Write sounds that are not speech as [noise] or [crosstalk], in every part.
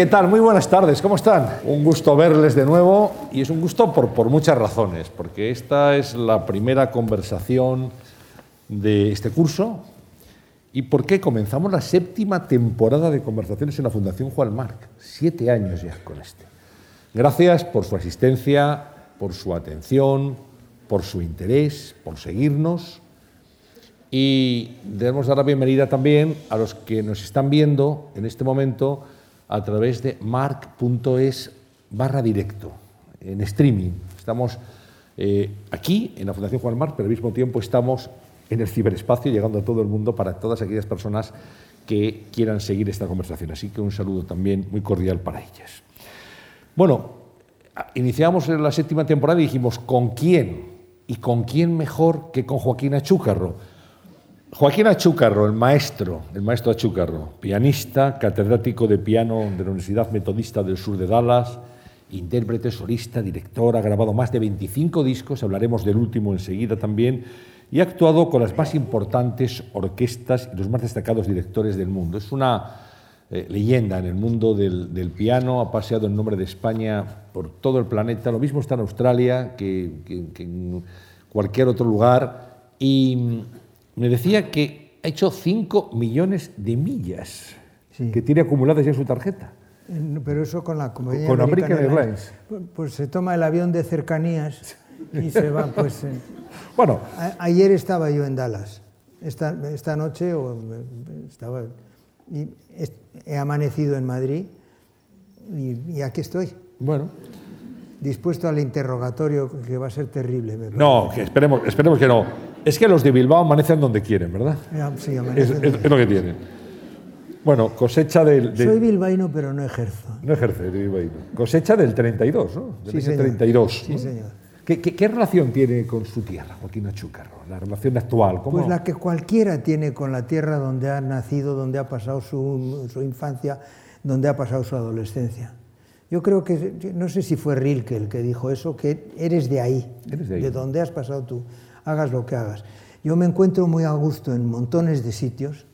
¿Qué tal? Muy buenas tardes, ¿cómo están? Un gusto verles de nuevo y es un gusto por, por muchas razones, porque esta es la primera conversación de este curso y porque comenzamos la séptima temporada de conversaciones en la Fundación Juan Marc, siete años ya con este. Gracias por su asistencia, por su atención, por su interés, por seguirnos y debemos dar la bienvenida también a los que nos están viendo en este momento a través de marc.es barra directo, en streaming. Estamos eh, aquí, en la Fundación Juan Marc, pero al mismo tiempo estamos en el ciberespacio, llegando a todo el mundo para todas aquellas personas que quieran seguir esta conversación. Así que un saludo también muy cordial para ellas. Bueno, iniciamos la séptima temporada y dijimos, ¿con quién? ¿Y con quién mejor que con Joaquín Achúcarro? Joaquín Achúcarro, el maestro, el maestro Achúcarro, pianista, catedrático de piano de la Universidad Metodista del Sur de Dallas, intérprete, solista, director, ha grabado más de 25 discos, hablaremos del último enseguida también, y ha actuado con las más importantes orquestas y los más destacados directores del mundo. Es una eh, leyenda en el mundo del, piano, ha paseado en nombre de España por todo el planeta, lo mismo está en Australia que, que, que en cualquier otro lugar, y me decía que ha hecho 5 millones de millas sí. que tiene acumuladas ya en su tarjeta. Pero eso con la compañía con American Airlines. Pues se toma el avión de cercanías y se va, pues... Eh, [laughs] bueno. A, ayer estaba yo en Dallas. Esta, esta noche o, estaba... Y he amanecido en Madrid y, y aquí estoy. Bueno. Dispuesto al interrogatorio que va a ser terrible. Me no, que esperemos, esperemos que no. Es que los de Bilbao amanecen donde quieren, ¿verdad? Sí, es, es, es, lo que tienen. Bueno, cosecha del... De... Soy bilbaíno, pero no ejerzo. No ejerce de bilbaíno. Cosecha del 32, ¿no? Del sí, señor. 32. Sí, ¿no? señor. ¿Qué, ¿Qué, qué, relación tiene con su tierra, Joaquín Achúcarro? La relación actual. ¿cómo? Pues la que cualquiera tiene con la tierra donde ha nacido, donde ha pasado su, su infancia, donde ha pasado su adolescencia. Yo creo que, no sé si fue Rilke el que dijo eso, que eres de ahí, Eres de ahí. de donde has pasado tú, hagas lo que hagas. Yo me encuentro muy a gusto en montones de sitios,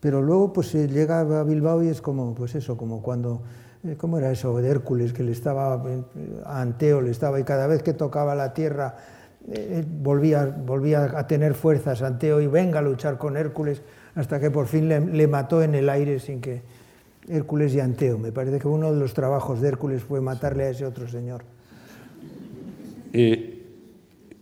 pero luego pues se llega a Bilbao y es como, pues eso, como cuando, eh, ¿cómo era eso de Hércules? Que le estaba, a Anteo le estaba, y cada vez que tocaba la tierra eh, volvía, volvía a tener fuerzas Anteo y venga a luchar con Hércules, hasta que por fin le, mató en el aire sin que Hércules y Anteo. Me parece que uno de los trabajos de Hércules fue matarle a ese otro señor. Eh,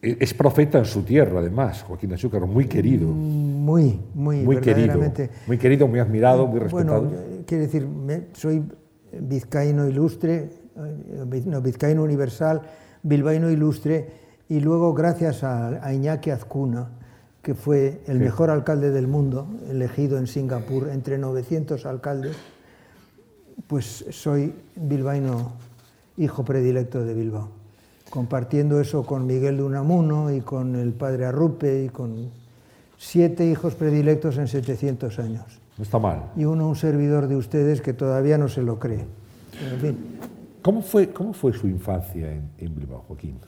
es profeta en su tierra, además, Joaquín Achúcarro, muy querido. Muy, muy, muy querido. Muy querido, muy admirado, muy respetado. Bueno, quiere decir, soy vizcaíno ilustre, no, vizcaíno universal, bilbaíno ilustre, y luego gracias a, a Iñaki Azcuna, que fue el sí. mejor alcalde del mundo, elegido en Singapur entre 900 alcaldes, pues soy bilbaíno, hijo predilecto de Bilbao compartiendo eso con Miguel de Unamuno y con el padre Arrupe y con siete hijos predilectos en 700 años. No está mal. Y uno un servidor de ustedes que todavía no se lo cree. En fin. ¿Cómo fue, cómo fue su infancia en, en Bilbao, Joaquín?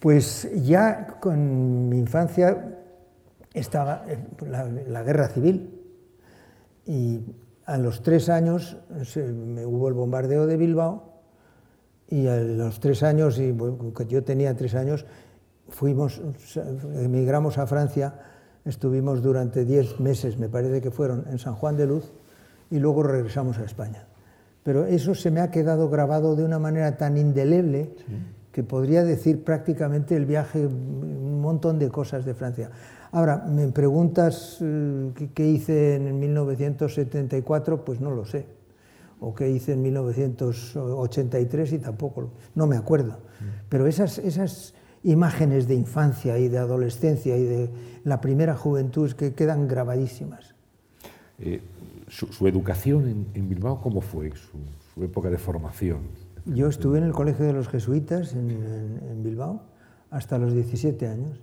Pues ya con mi infancia estaba la, la guerra civil y a los tres años se, me, hubo el bombardeo de Bilbao y a los tres años, y yo tenía tres años, fuimos, emigramos a Francia, estuvimos durante diez meses, me parece que fueron, en San Juan de Luz, y luego regresamos a España. Pero eso se me ha quedado grabado de una manera tan indeleble sí. que podría decir prácticamente el viaje, un montón de cosas de Francia. Ahora, me preguntas eh, qué hice en 1974, pues no lo sé o qué hice en 1983 y tampoco, no me acuerdo. Pero esas, esas imágenes de infancia y de adolescencia y de la primera juventud que quedan grabadísimas. Eh, su, su, educación en, en, Bilbao, ¿cómo fue su, su, época de formación? Yo estuve en el Colegio de los Jesuitas en, en, en Bilbao hasta los 17 años.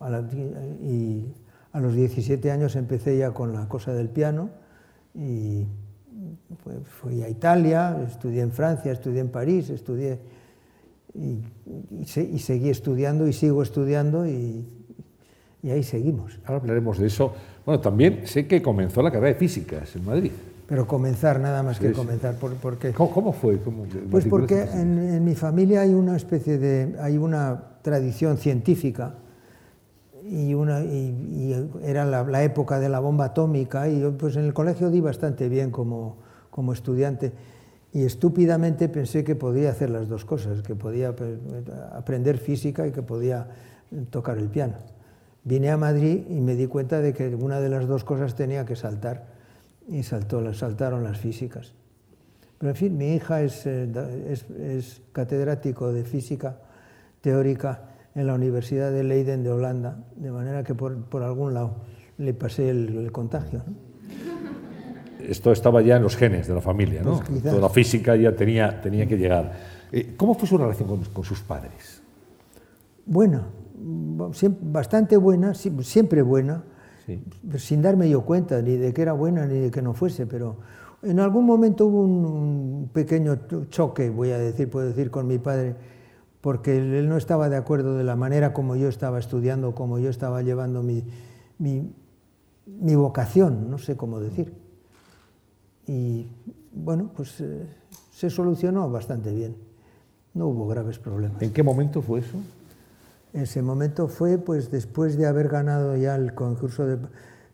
A la, y a los 17 años empecé ya con la cosa del piano y fui a Italia, estudié en Francia, estudié en París, estudié y, y, se, y seguí estudiando y sigo estudiando y, y, ahí seguimos. Ahora hablaremos de eso. Bueno, también sé que comenzó la carrera de físicas en Madrid. pero comenzar, nada más que comenzar. Por, porque, ¿Cómo, fue? pues porque en, mi familia hay una especie de, hay una tradición científica y, una, y, era la, época de la bomba atómica y yo pues en el colegio di bastante bien como, como estudiante y estúpidamente pensé que podía hacer las dos cosas, que podía pues, aprender física y que podía tocar el piano. Vine a Madrid y me di cuenta de que una de las dos cosas tenía que saltar y saltaron las físicas. Pero en fin, mi hija es, eh, es, catedrático de física teórica en la Universidad de Leiden de Holanda, de manera que por algún lado le pasé el, contagio. Esto estaba ya en los genes de la familia, ¿no? Pues Toda la física ya tenía, tenía que llegar. Eh, ¿Cómo fue su relación con, con sus padres? Buena, bastante buena, siempre buena sin darme yo cuenta ni de que era buena ni de que no fuese, pero en algún momento hubo un, pequeño choque, voy a decir, puedo decir, con mi padre, porque él no estaba de acuerdo de la manera como yo estaba estudiando, como yo estaba llevando mi, mi, vocación, no sé cómo decir. Y bueno, pues eh, se solucionó bastante bien, no hubo graves problemas. ¿En qué momento fue eso? Ese momento fue pues después de haber ganado ya el concurso de,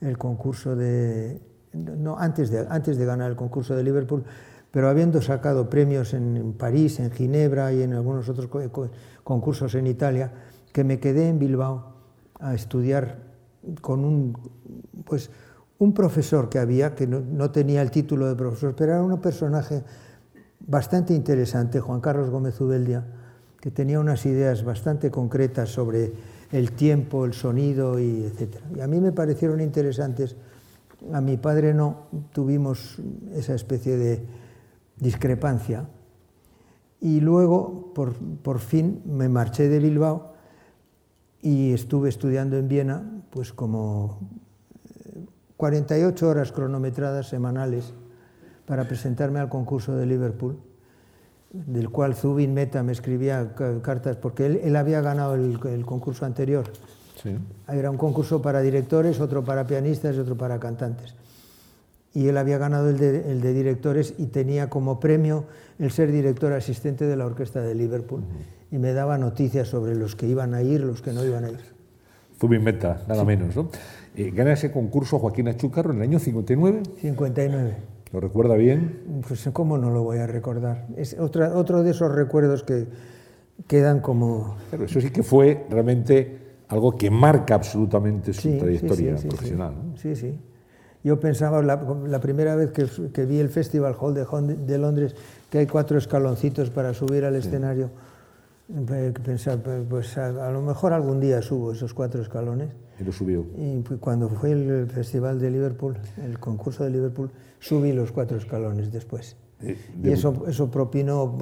el concurso de no antes de antes de ganar el concurso de Liverpool, pero habiendo sacado premios en, París, en Ginebra y en algunos otros concursos en Italia, que me quedé en Bilbao a estudiar con un pues un profesor que había que no, tenía el título de profesor, pero era un personaje bastante interesante, Juan Carlos Gómez Ubeldia que tenía unas ideas bastante concretas sobre el tiempo, el sonido y etc. Y a mí me parecieron interesantes. A mi padre no, tuvimos esa especie de discrepancia. Y luego, por, por fin, me marché de Bilbao y estuve estudiando en Viena, pues como 48 eh, horas cronometradas semanales para presentarme al concurso de Liverpool del cual Zubin Meta me escribía cartas, porque él, había ganado el, concurso anterior. Era un concurso para directores, otro para pianistas y otro para cantantes. Y él había ganado el de, directores y tenía como premio el ser director asistente de la orquesta de Liverpool. Y me daba noticias sobre los que iban a ir, los que no iban a ir. Zubin Meta, nada menos. ¿no? Eh, gana ese concurso Joaquín Achúcarro en el año 59. 59. ¿Lo recuerda bien? Pues cómo no lo voy a recordar. Es otra, otro de esos recuerdos que quedan como... Pero eso sí que fue realmente algo que marca absolutamente su trayectoria profesional. Sí, sí. Yo pensaba la, primera vez que, que, vi el Festival Hall de, de, Londres, que hay cuatro escaloncitos para subir al escenario, pensaba, pues a, a, lo mejor algún día subo esos cuatro escalones. Y lo subió. Y cuando fue el Festival de Liverpool, el concurso de Liverpool, subí los cuatro escalones después. Eh, y eso, eso propinó,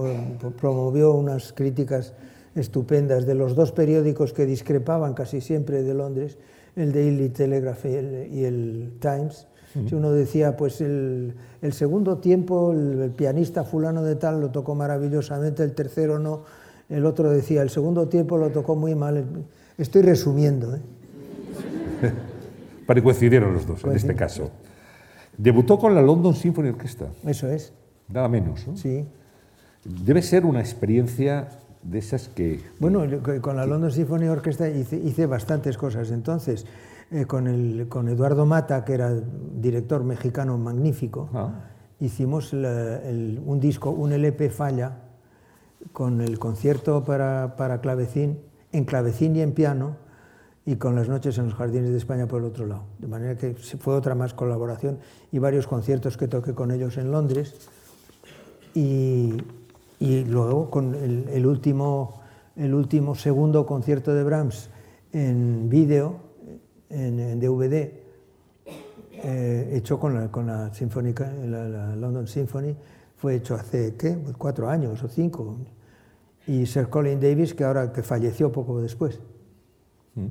promovió unas críticas estupendas de los dos periódicos que discrepaban casi siempre de Londres, el Daily Telegraph y el, Times. Si uno decía, pues el, el segundo tiempo el, pianista fulano de tal lo tocó maravillosamente, el tercero no, el otro decía, el segundo tiempo lo tocó muy mal. Estoy resumiendo. ¿eh? [laughs] Para que coincidieron los dos, en este caso. Debutó con la London Symphony Orchestra. Eso es. Nada menos, ¿no? Sí. Debe ser una experiencia de esas que... Bueno, con la London Symphony Orchestra hice, bastantes cosas. Entonces, eh, con, el, con Eduardo Mata, que era director mexicano magnífico, ah. hicimos un disco, un LP Falla, con el concierto para, para clavecín, en clavecín y en piano, y con las noches en los jardines de España por el otro lado. De manera que fue otra más colaboración y varios conciertos que toqué con ellos en Londres. Y, y luego con el, último, el último segundo concierto de Brahms en vídeo, en, DVD, eh, hecho con la, con la, Sinfónica, la, London Symphony, fue hecho hace ¿qué? cuatro años o cinco. Y Sir Colin Davis, que ahora que falleció poco después. Mm.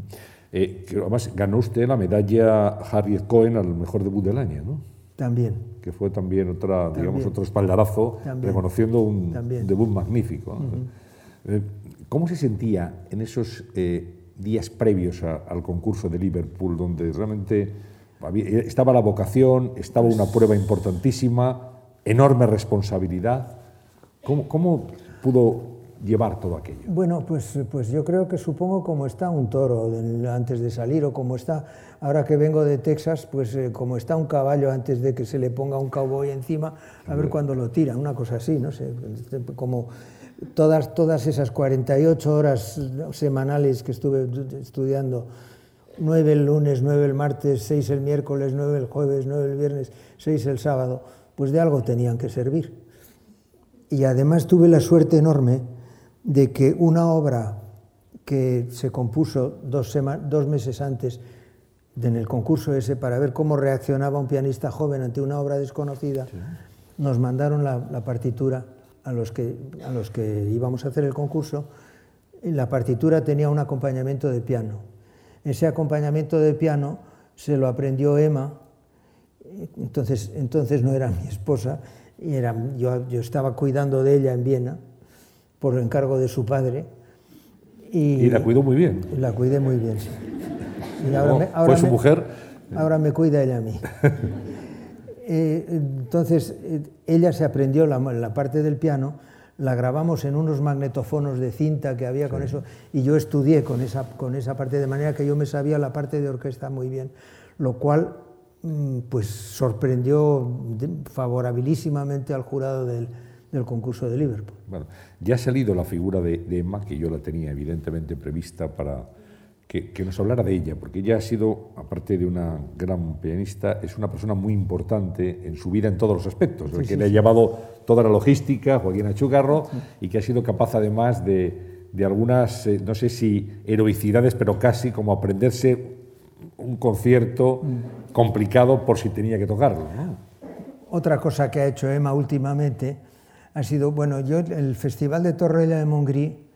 Eh, además ganó usted la medalla Harriet Cohen al mejor debut del año, ¿no? También. Que fue también otra, digamos, otro espaldarazo, reconociendo un debut magnífico. Eh, ¿Cómo se sentía en esos eh, días previos al concurso de Liverpool, donde realmente estaba la vocación, estaba una prueba importantísima, enorme responsabilidad. ¿Cómo, cómo pudo llevar todo aquello? Bueno, pues, pues yo creo que supongo como está un toro antes de salir o como está, ahora que vengo de Texas, pues eh, como está un caballo antes de que se le ponga un cowboy encima, a ver cuándo lo tiran, una cosa así, no sé, como todas, todas esas 48 horas semanales que estuve estudiando, nueve el lunes, nueve el martes, seis el miércoles, nueve el jueves, nueve el viernes, seis el sábado, pues de algo tenían que servir. Y además tuve la suerte enorme de que una obra que se compuso dos, dos meses antes en el concurso ese para ver cómo reaccionaba un pianista joven ante una obra desconocida, nos mandaron la, la, partitura a los, que, a los que íbamos a hacer el concurso y la partitura tenía un acompañamiento de piano. Ese acompañamiento de piano se lo aprendió Emma, entonces, entonces no era mi esposa, y era, yo, yo estaba cuidando de ella en Viena por encargo de su padre. Y, la cuidó muy bien. La cuidé muy bien, sí. Y ahora, ¿Fue su mujer? Ahora me cuida ella a mí. [laughs] Eh, entonces, eh, ella se aprendió la, la, parte del piano, la grabamos en unos magnetofonos de cinta que había con eso, y yo estudié con esa, con esa parte, de manera que yo me sabía la parte de orquesta muy bien, lo cual pues sorprendió favorabilísimamente al jurado del, del concurso de Liverpool. Bueno, ya ha salido la figura de, Emma, que yo la tenía evidentemente prevista para que, nos hablara de ella, porque ella ha sido, aparte de una gran pianista, es una persona muy importante en su vida en todos los aspectos, que le ha llevado toda la logística, Joaquín Achugarro, y que ha sido capaz además de, de algunas, eh, no sé si heroicidades, pero casi como aprenderse un concierto mm. complicado por si tenía que tocarlo. Otra cosa que ha hecho Emma últimamente ha sido, bueno, yo el Festival de Torrella de Montgrí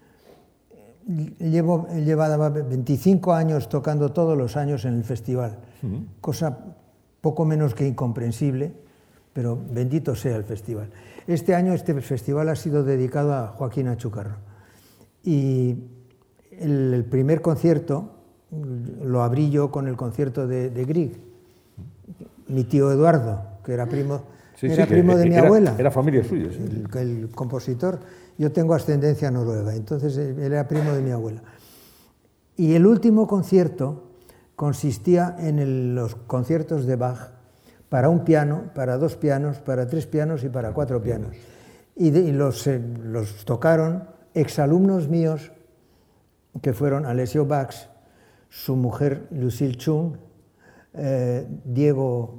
llevo, llevaba 25 años tocando todos los años en el festival, cosa poco menos que incomprensible, pero bendito sea el festival. Este año este festival ha sido dedicado a Joaquín Achucarro y el, primer concierto lo abrí yo con el concierto de, de Grieg, mi tío Eduardo, que era primo era primo de mi abuela. Era familia suya. El, compositor. Yo tengo ascendencia noruega, entonces él era primo de mi abuela. Y el último concierto consistía en los conciertos de Bach para un piano, para dos pianos, para tres pianos y para cuatro pianos. Y, los, eh, los, tocaron exalumnos míos, que fueron Alessio Bax, su mujer Lucille Chung, eh, Diego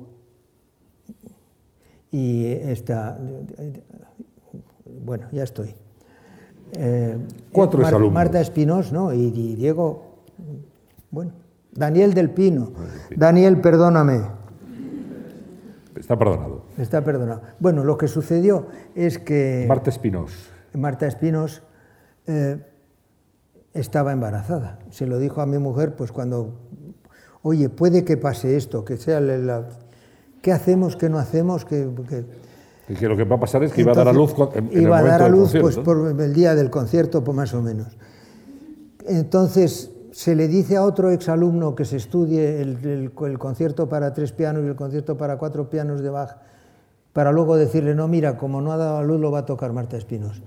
y esta, bueno, ya estoy. Eh, Cuatro Mar alumnos. Marta Espinós, ¿no? Y, Diego, bueno, Daniel del Pino. Daniel, perdóname. Está perdonado. Está perdonado. Bueno, lo que sucedió es que... Marta Espinós. Marta Espinós eh, estaba embarazada. Se lo dijo a mi mujer, pues cuando, oye, puede que pase esto, que sea la, ¿Qué hacemos, qué no hacemos? Que, que... lo que va a pasar es que iba a dar a luz en, iba a dar a luz pues, por el día del concierto, pues más o menos. Entonces se le dice a otro exalumno que se estudie el, concierto para tres pianos y el concierto para cuatro pianos de Bach, para luego decirle, no, mira, como no ha dado a luz, lo va a tocar Marta Espinos.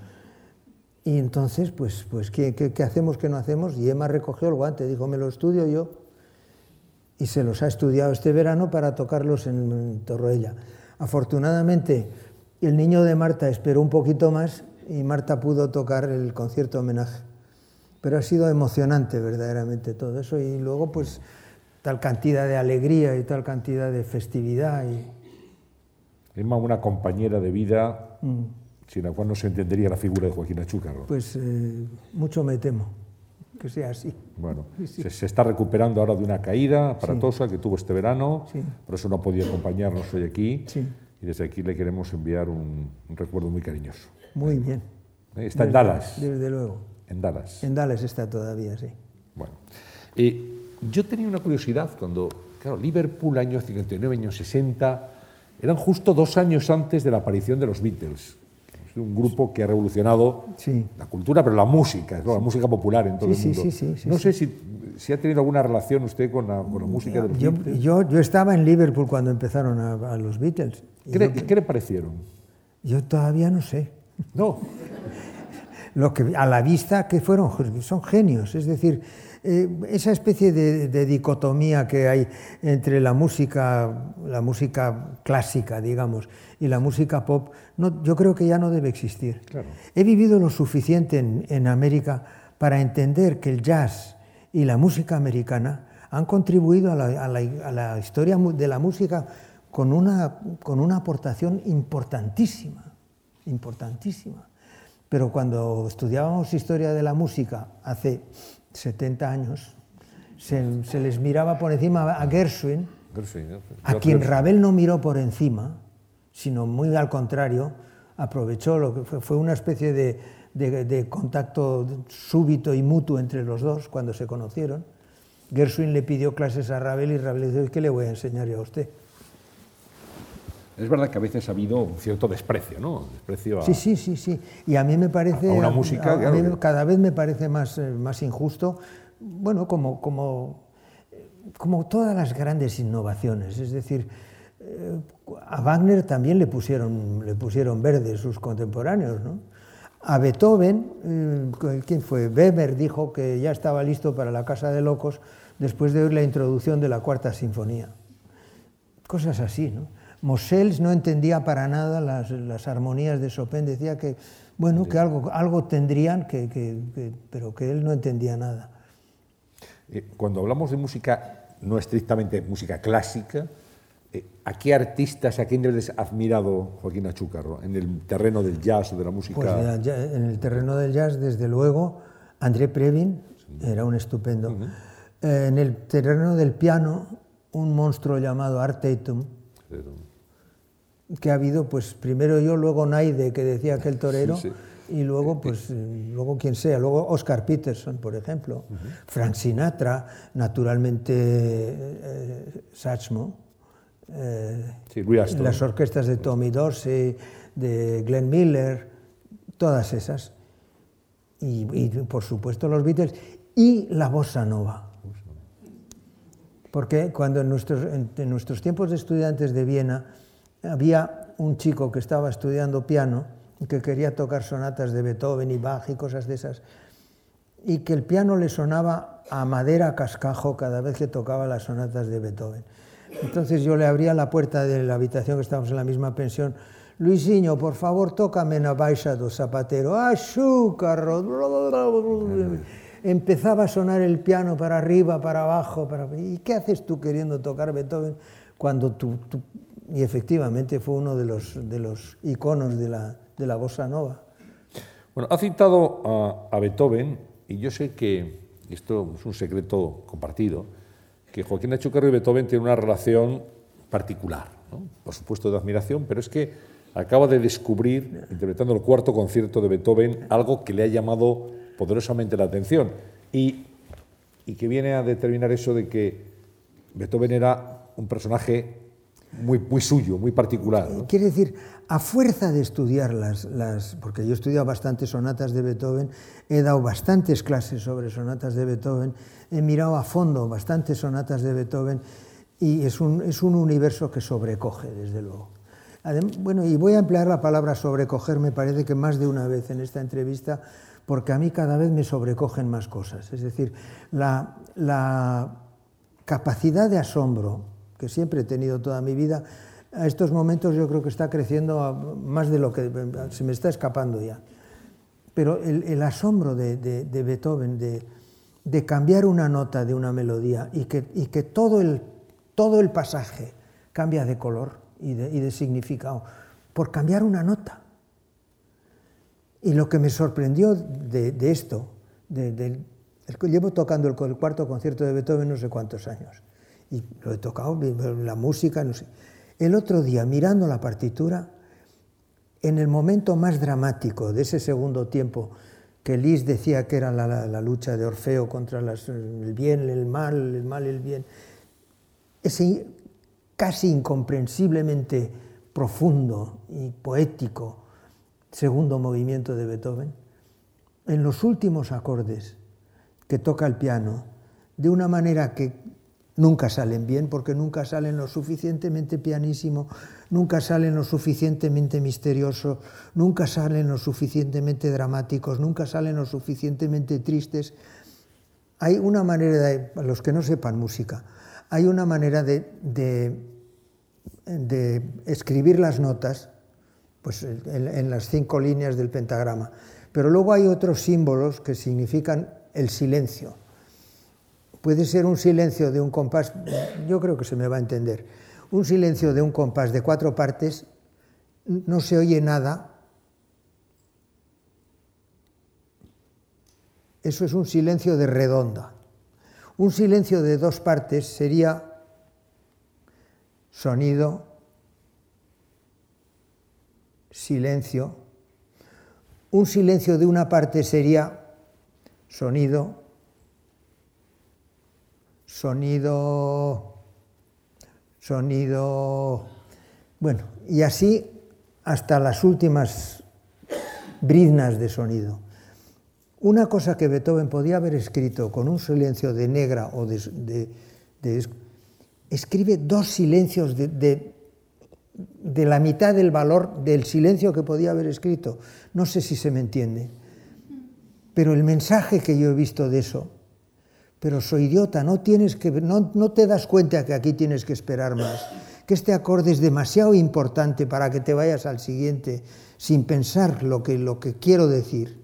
Y entonces, pues, pues ¿qué, qué, qué hacemos, qué no hacemos? Y Emma recogió el guante, dijo, me lo estudio yo y se los ha estudiado este verano para tocarlos en Torroella. Afortunadamente, el niño de Marta esperó un poquito más y Marta pudo tocar el concierto homenaje. Pero ha sido emocionante verdaderamente todo eso y luego pues tal cantidad de alegría y tal cantidad de festividad. Y... Emma, una compañera de vida mm. Sin la cual no se entendería la figura de Joaquín Achúcarro. Pues eh, mucho me temo que sea así. Bueno, Se, está recuperando ahora de una caída aparatosa que tuvo este verano, por eso no podía acompañarnos hoy aquí. Y desde aquí le queremos enviar un, recuerdo muy cariñoso. Muy bien. Eh, está en Dallas. Desde luego. En Dallas. En Dallas está todavía, sí. Bueno. Eh, yo tenía una curiosidad cuando, claro, Liverpool, año 59, año 60, eran justo dos años antes de la aparición de los Beatles. Un grupo que ha revolucionado la cultura, pero la música, la música popular en todo el mundo. no sé si, ha tenido alguna relación usted con la, música de los yo, Beatles. Yo, yo, estaba en Liverpool cuando empezaron a, los Beatles. ¿Qué, ¿Qué, le parecieron? Yo todavía no sé. No. [laughs] Lo que a la vista que fueron, son genios, es decir, eh, esa especie de, dicotomía que hay entre la música, la música clásica, digamos, y la música pop, no, yo creo que ya no debe existir. He vivido lo suficiente en, América para entender que el jazz y la música americana han contribuido a la, historia de la música con una, con una aportación importantísima, importantísima. Pero cuando estudiábamos historia de la música hace 70 años, se, les miraba por encima a Gershwin, a quien Ravel no miró por encima, sino muy al contrario, aprovechó lo que fue, una especie de, contacto súbito y mutuo entre los dos cuando se conocieron. Gershwin le pidió clases a Ravel y Ravel le dijo, ¿qué le voy a enseñar yo a usted? Es verdad que a veces ha habido un cierto desprecio, ¿no? Desprecio Sí, sí, sí, sí. Y a mí me parece... A una música... cada vez me parece más, eh, más injusto, bueno, como, como, como todas las grandes innovaciones. Es decir, eh, a Wagner también le pusieron, le pusieron verde sus contemporáneos, ¿no? A Beethoven, eh, ¿quién fue? Weber dijo que ya estaba listo para la Casa de Locos después de oír la introducción de la Cuarta Sinfonía. Cosas así, ¿no? Mosels no entendía para nada las, armonías de Chopin, decía que, bueno, que algo, algo tendrían, que, pero que él no entendía nada. Eh, cuando hablamos de música, no estrictamente música clásica, eh, ¿a qué artistas, a quién debes admirado Joaquín Achúcarro en el terreno del jazz o de la música? Pues en el terreno del jazz, desde luego, André Previn era un estupendo. Eh, en el terreno del piano, un monstruo llamado Art Tatum que ha habido, pues primero yo, luego Naide, que decía que el torero, y luego, pues, luego quien sea, luego Oscar Peterson, por ejemplo, Frank Sinatra, naturalmente eh, Satchmo, eh, las orquestas de Tommy Dorsey, de Glenn Miller, todas esas, y, por supuesto los Beatles, y la bossa nova. Porque cuando en nuestros, en nuestros tiempos de estudiantes de Viena, había un chico que estaba estudiando piano y que quería tocar sonatas de Beethoven y Bach y cosas de esas, y que el piano le sonaba a madera cascajo cada vez que tocaba las sonatas de Beethoven. Entonces yo le abría la puerta de la habitación, que estábamos en la misma pensión, Luisinho, por favor, tócame na baixa do zapatero. ¡Azúcar! Empezaba a sonar el piano para arriba, para abajo. ¿Y qué haces tú queriendo tocar Beethoven cuando tu, tu y efectivamente fue uno de los, de los iconos de la, de la bossa nova. Bueno, ha citado a, Beethoven, y yo sé que, esto es un secreto compartido, que Joaquín Achucarro y Beethoven tienen una relación particular, por supuesto de admiración, pero es que acaba de descubrir, interpretando el cuarto concierto de Beethoven, algo que le ha llamado poderosamente la atención y, y que viene a determinar eso de que Beethoven era un personaje muy, muy suyo, muy particular. Quiere decir, a fuerza de estudiar las, las, porque yo he estudiado bastantes sonatas de Beethoven, he dado bastantes clases sobre sonatas de Beethoven, he mirado a fondo bastantes sonatas de Beethoven y es un, es un universo que sobrecoge, desde luego. bueno, y voy a emplear la palabra sobrecoger, me parece que más de una vez en esta entrevista, porque a mí cada vez me sobrecogen más cosas. Es decir, la, la capacidad de asombro que siempre he tenido toda mi vida, a estos momentos yo creo que está creciendo más de lo que se me está escapando ya. Pero el, asombro de, Beethoven, de, cambiar una nota de una melodía y que, que todo, el, todo el pasaje cambia de color y de, significado por cambiar una nota. Y lo que me sorprendió de, esto, llevo tocando el cuarto concierto de Beethoven no sé cuántos años, y lo he tocado, la música, no sé. El otro día, mirando la partitura, en el momento más dramático de ese segundo tiempo, que Lis decía que era la, lucha de Orfeo contra el bien, el mal, el mal, el bien, ese casi incomprensiblemente profundo y poético segundo movimiento de Beethoven, en los últimos acordes que toca el piano, de una manera que nunca salen bien, porque nunca salen lo suficientemente pianísimo, nunca salen lo suficientemente misterioso, nunca salen lo suficientemente dramáticos, nunca salen lo suficientemente tristes. Hay una manera, de, los que no sepan música, hay una manera de, de, escribir las notas pues, en, las cinco líneas del pentagrama, pero luego hay otros símbolos que significan el silencio. Puede ser un silencio de un compás, yo creo que se me va a entender, un silencio de un compás de cuatro partes, no se oye nada, eso es un silencio de redonda. Un silencio de dos partes sería sonido, silencio. Un silencio de una parte sería sonido, sonido, sonido. Bueno, y así hasta las últimas briznas de sonido. Una cosa que Beethoven podía haber escrito con un silencio de negra o de... escribe dos silencios de, de, la mitad del valor del silencio que podía haber escrito. No sé si se me entiende. Pero el mensaje que yo he visto de eso, pero soy idiota, no, tienes que, no, no te das cuenta que aquí tienes que esperar más, que este acorde es demasiado importante para que te vayas al siguiente sin pensar lo que, lo que quiero decir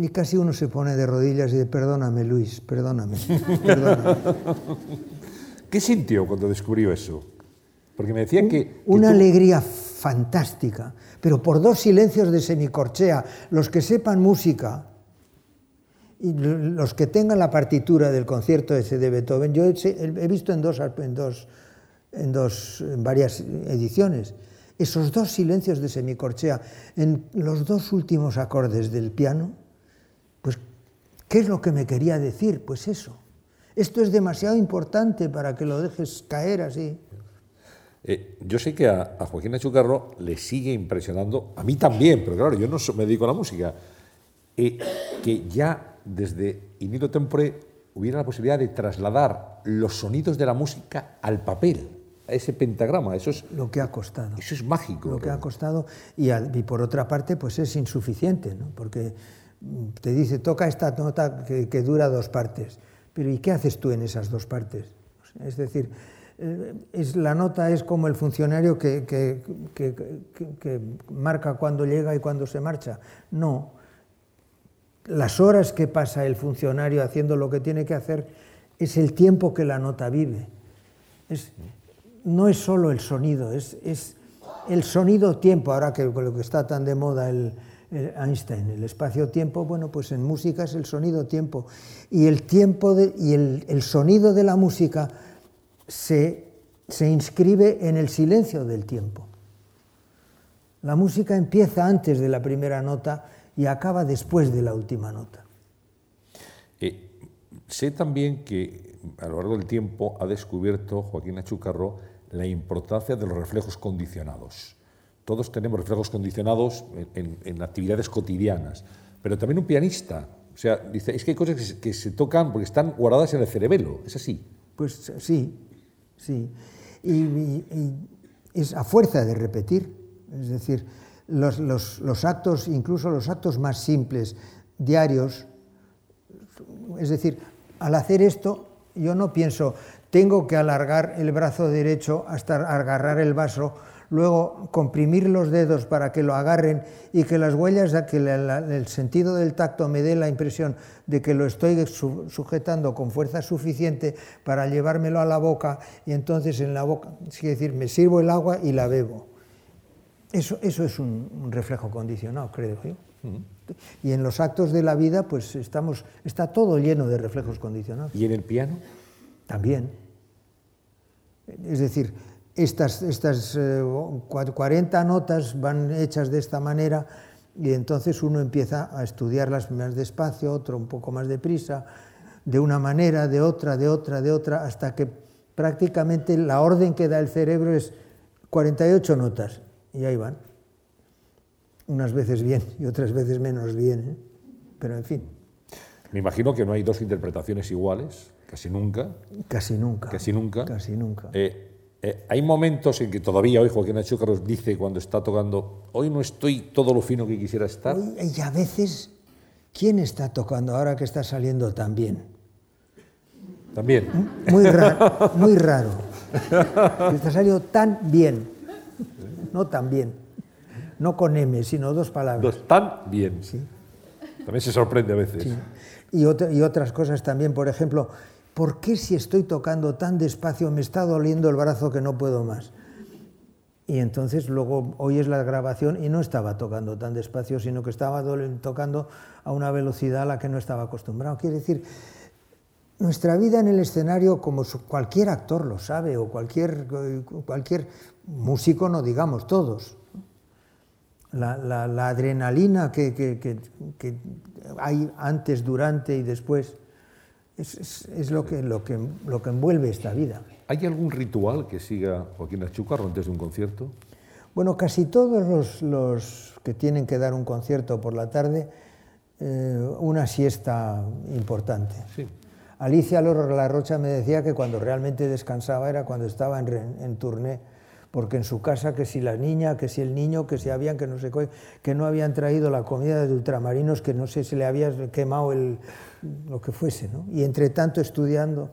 y casi uno se pone de rodillas y dice, perdóname Luis, perdóname, [laughs] perdóname. ¿Qué sintió cuando descubrió eso? Porque me decía que... Una alegría fantástica, pero por dos silencios de semicorchea. Los que sepan música los que tengan la partitura del concierto ese de Beethoven, yo he visto en dos, en dos, en dos en varias ediciones, esos dos silencios de semicorchea en los dos últimos acordes del piano, pues, ¿qué es lo que me quería decir? Pues eso. Esto es demasiado importante para que lo dejes caer así. Eh, yo sé que a, Joaquín Achucarro le sigue impresionando, a mí también, pero claro, yo no me dedico a la música, eh, que ya desde Inido Tempore hubiera la posibilidad de trasladar los sonidos de la música al papel, a ese pentagrama. Eso es lo que ha costado. Eso es mágico. Lo que ha costado y, y por otra parte, pues es insuficiente, ¿no? porque te dice, toca esta nota que, dura dos partes, pero ¿y qué haces tú en esas dos partes? Es decir, eh, es, la nota es como el funcionario que, que, marca cuando llega y cuando se marcha. No, las horas que pasa el funcionario haciendo lo que tiene que hacer es el tiempo que la nota vive. No es solo el sonido, es, el sonido-tiempo, ahora que con lo que está tan de moda el, Einstein, el espacio-tiempo, bueno, pues en música es el sonido-tiempo. Y el tiempo y el, sonido de la música se inscribe en el silencio del tiempo. La música empieza antes de la primera nota y acaba después de la última nota. Eh, sé también que a lo largo del tiempo ha descubierto Joaquín Achucarro la importancia de los reflejos condicionados. Todos tenemos reflejos condicionados en, actividades cotidianas, pero también un pianista. O sea, dice, es que hay cosas que se, tocan porque están guardadas en el cerebelo, ¿es así? Pues sí, sí. Y, es a fuerza de repetir. Es decir, los, los, actos, incluso los actos más simples, diarios, es decir, al hacer esto, yo no pienso, tengo que alargar el brazo derecho hasta agarrar el vaso luego comprimir los dedos para que lo agarren y que las huellas, que el sentido del tacto me dé la impresión de que lo estoy sujetando con fuerza suficiente para llevármelo a la boca y entonces en la boca, es decir, me sirvo el agua y la bebo. Eso, eso es un, reflejo condicionado, creo yo. Y en los actos de la vida, pues estamos, está todo lleno de reflejos condicionados. ¿Y en el piano? También. Es decir, estas, estas 40 eh, notas van hechas de esta manera y entonces uno empieza a estudiarlas más despacio, otro un poco más deprisa, de una manera, de otra, de otra, de otra, hasta que prácticamente la orden que da el cerebro es 48 notas y ahí van. unas veces bien y otras veces menos bien, ¿eh? pero en fin. Me imagino que no hay dos interpretaciones iguales, casi nunca. Casi nunca. Casi nunca. Casi nunca. Eh, eh, hay momentos en que todavía hoy Joaquín Achúcaros dice cuando está tocando, hoy no estoy todo lo fino que quisiera estar. y a veces, ¿quién está tocando ahora que está saliendo tan bien? También. Muy raro, muy raro. Que está saliendo tan bien. No tan bien. No con M, sino dos palabras. Dos, tan bien. Sí. También se sorprende a veces. Sí. Y, y otras cosas también, por ejemplo, ¿por qué si estoy tocando tan despacio me está doliendo el brazo que no puedo más? Y entonces luego oyes la grabación y no estaba tocando tan despacio, sino que estaba tocando a una velocidad a la que no estaba acostumbrado. Quiere decir, nuestra vida en el escenario, como cualquier actor lo sabe, o cualquier, cualquier músico, no digamos todos, la, adrenalina que, que, hay antes, durante y después, es, lo, que, lo, que, lo que envuelve esta vida. ¿Hay algún ritual que siga Joaquín Achúcarro antes de un concierto? Bueno, casi todos los, los que tienen que dar un concierto por la tarde, eh, una siesta importante. Sí. Alicia Rocha me decía que cuando realmente descansaba era cuando estaba en, en porque en su casa que si la niña, que si el niño, que si habían, que no sé que no habían traído la comida de ultramarinos, que no sé si le había quemado el, lo que fuese, ¿no? Y entre tanto estudiando,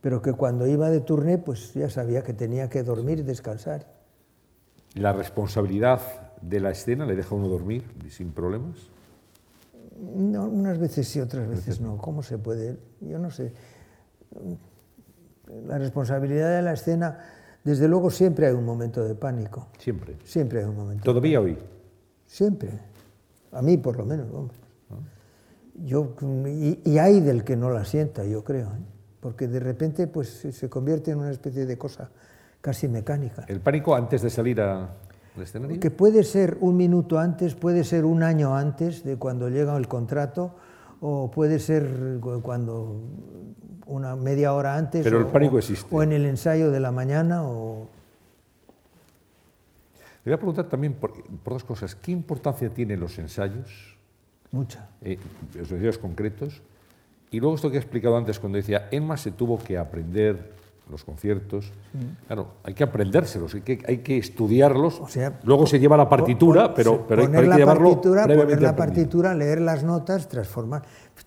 pero que cuando iba de turné, pues ya sabía que tenía que dormir descansar. ¿La responsabilidad de la escena le deja uno dormir sin problemas? No, unas veces sí, otras veces no. ¿Cómo se puede? Yo no sé. La responsabilidad de la escena, desde luego siempre hay un momento de pánico. Siempre. Siempre hay un momento. ¿Todavía hoy? Siempre. A mí por lo menos, hombre. Ah. Yo, y, hay del que no la sienta, yo creo, ¿eh? porque de repente pues, se convierte en una especie de cosa casi mecánica. ¿El pánico antes de salir a, que puede ser un minuto antes, puede ser un año antes de cuando llega el contrato, o puede ser cuando una media hora antes. Pero o, el pánico existe. O en el ensayo de la mañana. O... Le voy a preguntar también por, dos cosas. ¿Qué importancia tienen los ensayos? Mucha. Eh, los ensayos concretos. Y luego esto que he explicado antes, cuando decía, Emma se tuvo que aprender los conciertos. Claro, hay que aprendérselos, hay que, hay que estudiarlos. Luego se lleva la partitura, pero, pero, hay, que llevarlo partitura, poner la partitura, leer las notas, transformar.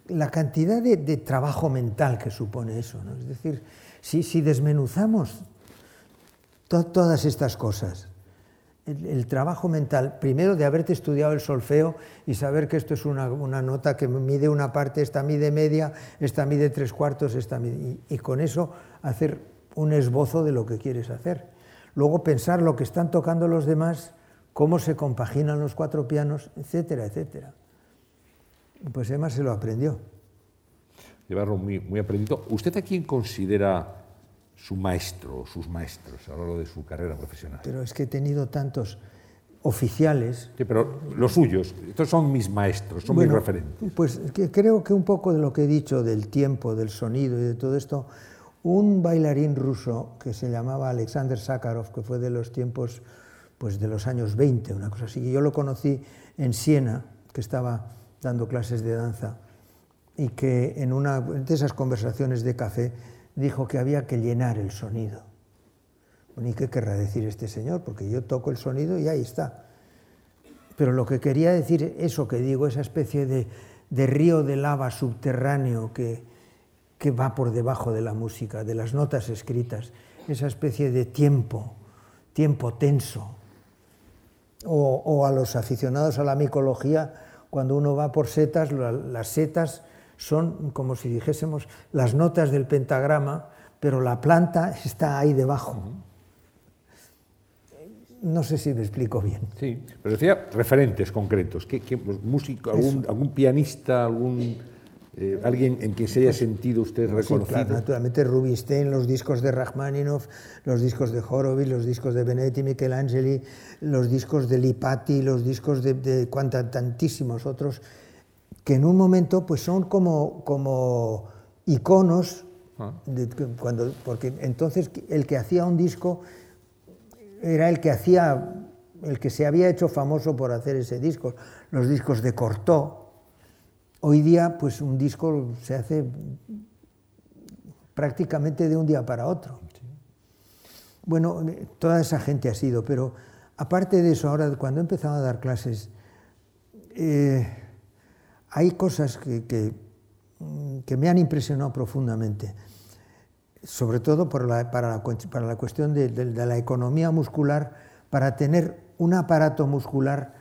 La cantidad de, trabajo mental que supone eso. ¿no? Es decir, si, si desmenuzamos todas estas cosas, el, trabajo mental, primero de haberte estudiado el solfeo y saber que esto es una, una nota que mide una parte, esta mide media, esta mide tres cuartos, esta mide, y, y con eso hacer un esbozo de lo que quieres hacer. Luego pensar lo que están tocando los demás, cómo se compaginan los cuatro pianos, etcétera, etcétera. Pues Emma se lo aprendió. Llevarlo muy, muy aprendido. ¿Usted a quién considera su maestro o sus maestros a lo largo de su carrera profesional? Pero es que he tenido tantos oficiales. Sí, pero los suyos, estos son mis maestros, son mis referentes. Pues creo que un poco de lo que he dicho del tiempo, del sonido y de todo esto, un bailarín ruso que se llamaba Alexander Sakharov, que fue de los tiempos pues de los años 20, una cosa así. Yo lo conocí en Siena, que estaba dando clases de danza, y que en una de esas conversaciones de café dijo que había que llenar el sonido. ¿y qué querrá decir este señor? Porque yo toco el sonido y ahí está. Pero lo que quería decir, eso que digo, esa especie de río de lava subterráneo que, que va por debajo de la música, de las notas escritas, esa especie de tiempo, tiempo tenso. O, a los aficionados a la micología, cuando uno va por setas, las setas son como si dijésemos las notas del pentagrama, pero la planta está ahí debajo. No sé si me explico bien. Sí, pero decía referentes concretos. ¿Qué, músico, algún, algún pianista, algún eh, alguien en quien se haya sentido usted reconocido. Sí, claro, naturalmente Rubinstein, los discos de Rachmaninoff, los discos de Horowitz, los discos de Benedetti Michelangeli, los discos de Lipati, los discos de, de tantísimos otros, que en un momento pues son como, como iconos, ah. cuando, porque entonces el que hacía un disco era el que hacía el que se había hecho famoso por hacer ese disco, los discos de Cortó. Hoy día, pues un disco se hace prácticamente de un día para otro. Bueno, toda esa gente ha sido, pero aparte de eso, ahora cuando he empezado a dar clases, eh, hay cosas que, me han impresionado profundamente, sobre todo para, la, cuestión de, la economía muscular, para tener un aparato muscular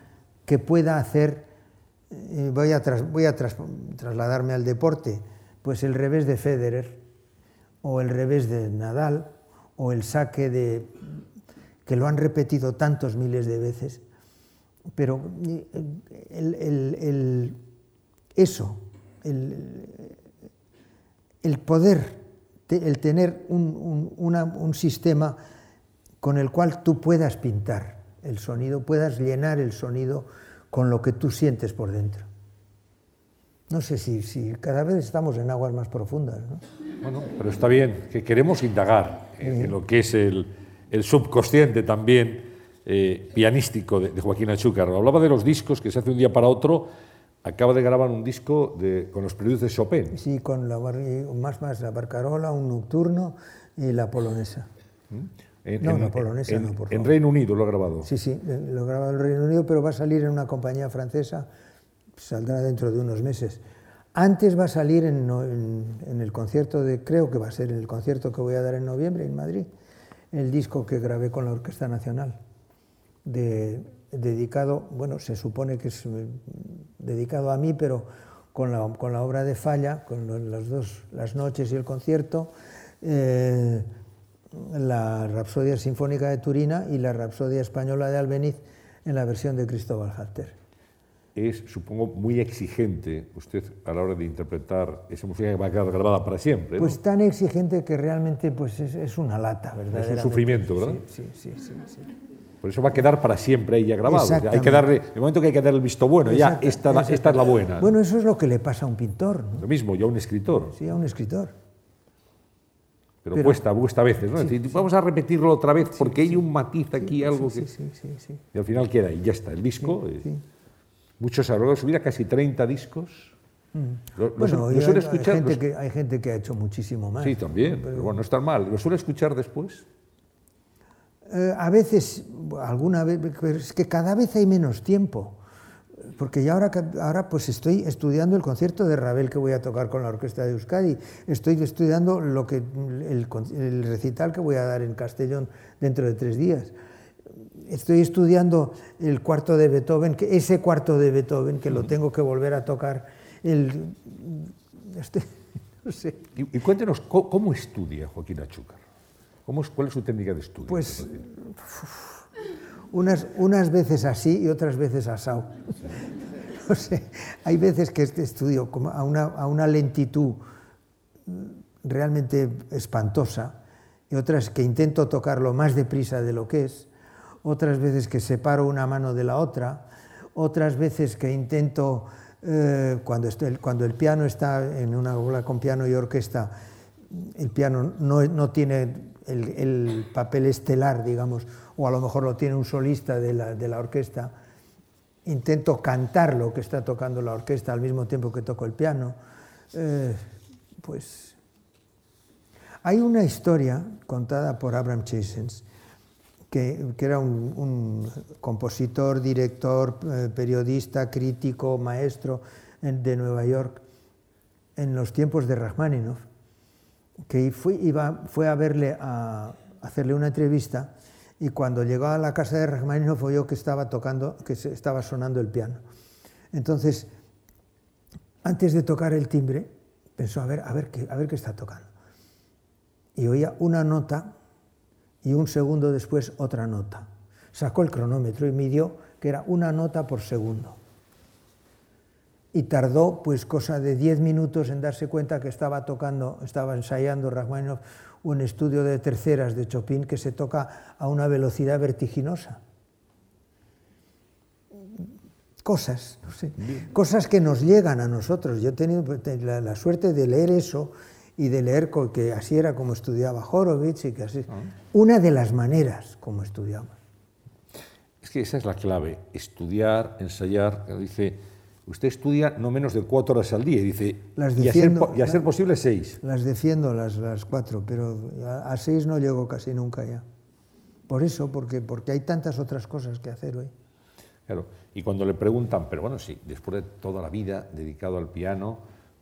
que pueda hacer, voy a, voy a trasladarme al deporte, pues el revés de Federer o el revés de Nadal o el saque de que lo han repetido tantos miles de veces, pero el, eso, el, poder, el tener un, sistema con el cual tú puedas pintar el sonido, puedas llenar el sonido con lo que tú sientes por dentro. No sé si, si cada vez estamos en aguas más profundas. ¿no? Bueno, pero está bien, que queremos indagar en, lo que es el, subconsciente también eh, pianístico de, Joaquín Achúcar. Hablaba de los discos que se hace un día para otro. Acaba de grabar un disco con los preludios de Chopin. Sí, con la, más, más la barcarola, un nocturno y la polonesa. ¿Mm? No, la polonesa no, por favor. En Reino Unido lo ha grabado. Sí, sí, lo ha grabado en Reino Unido, pero va a salir en una compañía francesa, saldrá dentro de unos meses. Antes va a salir en, el concierto de, creo que va a ser el concierto que voy a dar en noviembre en Madrid, el disco que grabé con la Orquesta Nacional, dedicado, bueno, se supone que es eh, dedicado a mí, pero con la, obra de Falla, con las dos, las noches y el concierto, eh, la Rapsodia Sinfónica de Turina y la Rapsodia Española de Albeniz en la versión de Cristóbal Halter es, supongo, muy exigente usted a la hora de interpretar esa música que va a quedar grabada para siempre. Pues tan exigente que realmente pues, es, una lata, ¿verdad? Es un sufrimiento, ¿verdad? Sí, sí, sí, sí, Por eso va a quedar para siempre ahí ya grabado. Hay que darle, el momento que hay que darle el visto bueno, ya esta, esta, es la buena. Bueno, eso es lo que le pasa a un pintor. Lo mismo, ya a un escritor. Sí, a un escritor. Pero, cuesta, cuesta a veces, ¿no? vamos a repetirlo otra vez porque hay un matiz aquí, algo que... Sí, sí, sí, Y al final queda y ya está, el disco... Eh, muchos a lo largo de su vida, casi 30 discos. Mm. bueno, suele escuchar, hay, gente que, hay gente que ha hecho muchísimo más. Sí, también, pero, bueno, no está mal. ¿Lo suele escuchar después? Eh, a veces, alguna vez, es que cada vez hay menos tiempo. Porque ya ahora, ahora pues estoy estudiando el concierto de Ravel que voy a tocar con la Orquesta de Euskadi, estoy estudiando lo que, el, el recital que voy a dar en Castellón dentro de tres días estoy estudiando el cuarto de Beethoven, que ese cuarto de Beethoven, que lo tengo que volver a tocar. El, este, [laughs] no sé. y, cuéntenos, ¿cómo, estudia Joaquín Achúcar? ¿Cómo, ¿Cuál es su técnica de estudio? Pues unas, unas veces así y otras veces asado. [laughs] No sé, hay veces que este estudio a una, a una lentitud realmente espantosa y otras que intento tocarlo más deprisa de lo que es otras veces que separo una mano de la otra, otras veces que intento, eh, cuando, cuando, el piano está en una obra con piano y orquesta, el piano no, no tiene el, papel estelar, digamos, o a lo mejor lo tiene un solista de la, de la orquesta, intento cantar lo que está tocando la orquesta al mismo tiempo que toco el piano. Eh, pues hay una historia contada por Abraham Chasens que, era un, compositor, director, eh, periodista, crítico, maestro de Nueva York en los tiempos de Rachmaninoff, que iba, fue a verle a hacerle una entrevista y cuando llegó a la casa de Rachmaninoff oyó que estaba tocando, que estaba sonando el piano. Entonces, antes de tocar el timbre, pensó a ver, a ver qué, a ver qué está tocando. Y oía una nota y un segundo después otra nota. Sacó el cronómetro y midió que era una nota por segundo. Y tardó pues cosa de diez minutos en darse cuenta que estaba tocando, estaba ensayando Rachmaninoff un estudio de terceras de Chopin que se toca a una velocidad vertiginosa. Cosas, no sé, cosas que nos llegan a nosotros. Yo he tenido la suerte de leer eso y de leer que así era como estudiaba Horowitz y que así. Ah. Una de las maneras como estudiaba. Es que esa es la clave, estudiar, ensayar. Dice, usted estudia no menos de cuatro horas al día y dice, Las y, a ser, defiendo, po- y a ser posible seis. Las defiendo las, las cuatro, pero a, a seis no llego casi nunca ya. Por eso, porque, porque hay tantas otras cosas que hacer hoy. Claro. Y cuando le preguntan, pero bueno, sí, después de toda la vida dedicado al piano,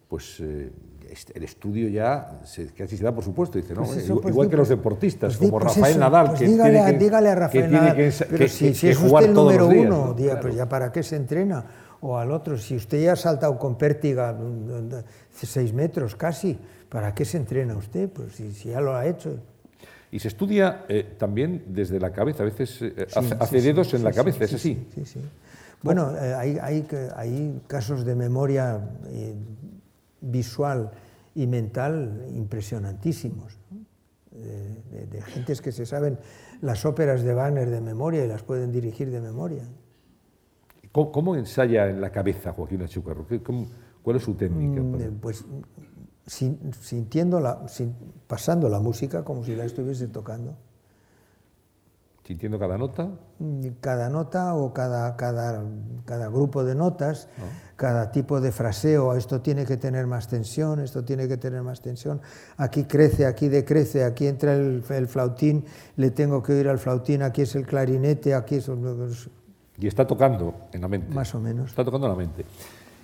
pues eh, est- el estudio ya se, casi se da por supuesto. Dice, no, Pues eso, igual, pues igual que los deportistas, pues como Rafael eso, Nadal, que dígale, tiene a- que, dígale a que Rafael tiene Nadal, que pero si, es usted el número días, uno, ¿no? día, Claro. pues ya para qué se entrena, o al otro, si usted ya ha saltado con pértiga mm, mm, seis metros casi, ¿para qué se entrena usted? Pues si, si ya lo ha hecho. Y se estudia eh, también desde la cabeza, a veces eh, Sí, hace, sí, hace sí, dedos sí, en la cabeza, es así. Sí, sí. Bueno, eh, hay, hay, que- hay casos de memoria visual y mental impresionantísimos. ¿no? De, de- de gentes que se saben las óperas de Wagner de memoria y las pueden dirigir de memoria. ¿Cómo, cómo ensaya en la cabeza Joaquín Achúcarro? ¿Qué- cómo- ¿Cuál es su técnica? Mm, para- Pues sin- sintiendo la, sin- pasando la música como si la estuviese tocando. ¿Sintiendo cada nota? Mm, cada nota o cada, cada, cada grupo de notas, cada tipo de fraseo, esto tiene que tener más tensión, esto tiene que tener más tensión, aquí crece, aquí decrece, aquí entra el, el flautín, le tengo que oír al flautín, aquí es el clarinete, aquí es Y está tocando en la mente. más o menos. Está tocando en la mente.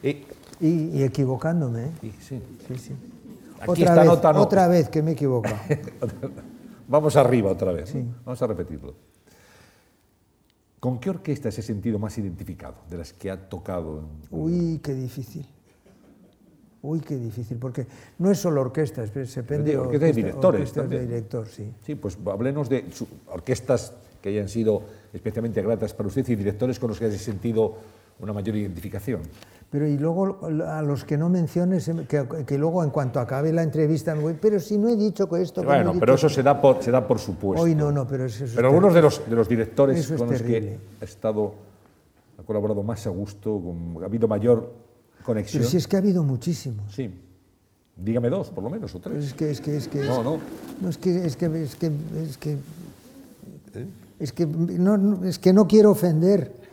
Eh, Y, y equivocándome. ¿eh? sí. Sí, sí. Aquí Otra, esta vez, nota no. otra vez que me he equivocado. [laughs] Vamos arriba otra vez. Sí. Vamos a repetirlo. ¿Con qué orquesta se ha sentido más identificado de las que ha tocado? Uy, qué difícil. Uy, qué difícil, porque no es solo orquesta, es- depende de orquesta de directores orquestas de director, sí. Sí, pues háblenos de orquestas que hayan sido especialmente gratas para usted y directores con los que haya sentido una mayor identificación. Pero y luego a los que no menciones, que, que luego en cuanto acabe la entrevista me voy, pero si no he dicho que esto... no Bueno, pero eso que-". se da por, se da por supuesto. Hoy no, no, pero eso, eso Pero es algunos de los, de los directores Eso es con los terrible. que ha estado, ha colaborado más a gusto, con- ha habido mayor conexión. Pero si es que ha habido muchísimos. Sí. Dígame dos, por lo menos, o Pero tres. es que, es que, es que... No, no. No, es que, es que, es que, es que, ¿Eh? Es que no, no- es que no quiero ofender.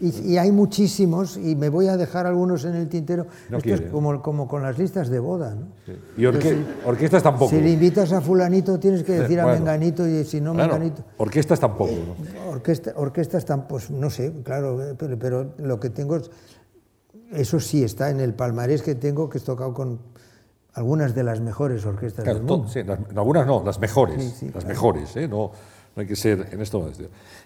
Y, y hay muchísimos, y me voy a dejar algunos en el tintero. No Esto quiere. es como, como con las listas de boda, ¿no? Y orque- orquestas tampoco. Si le invitas a fulanito, tienes que decir a menganito, y si no Claro, menganito... orquestas tampoco. ¿no? Orquesta, orquestas tan, pues no sé, claro, eh, pero, pero lo que tengo es, eso sí está en el palmarés que tengo, que he tocado con algunas de las mejores orquestas Claro, del mundo. sí, las- algunas no, las mejores. Sí, sí, las claro. mejores, ¿eh? no, no hay que ser en esto.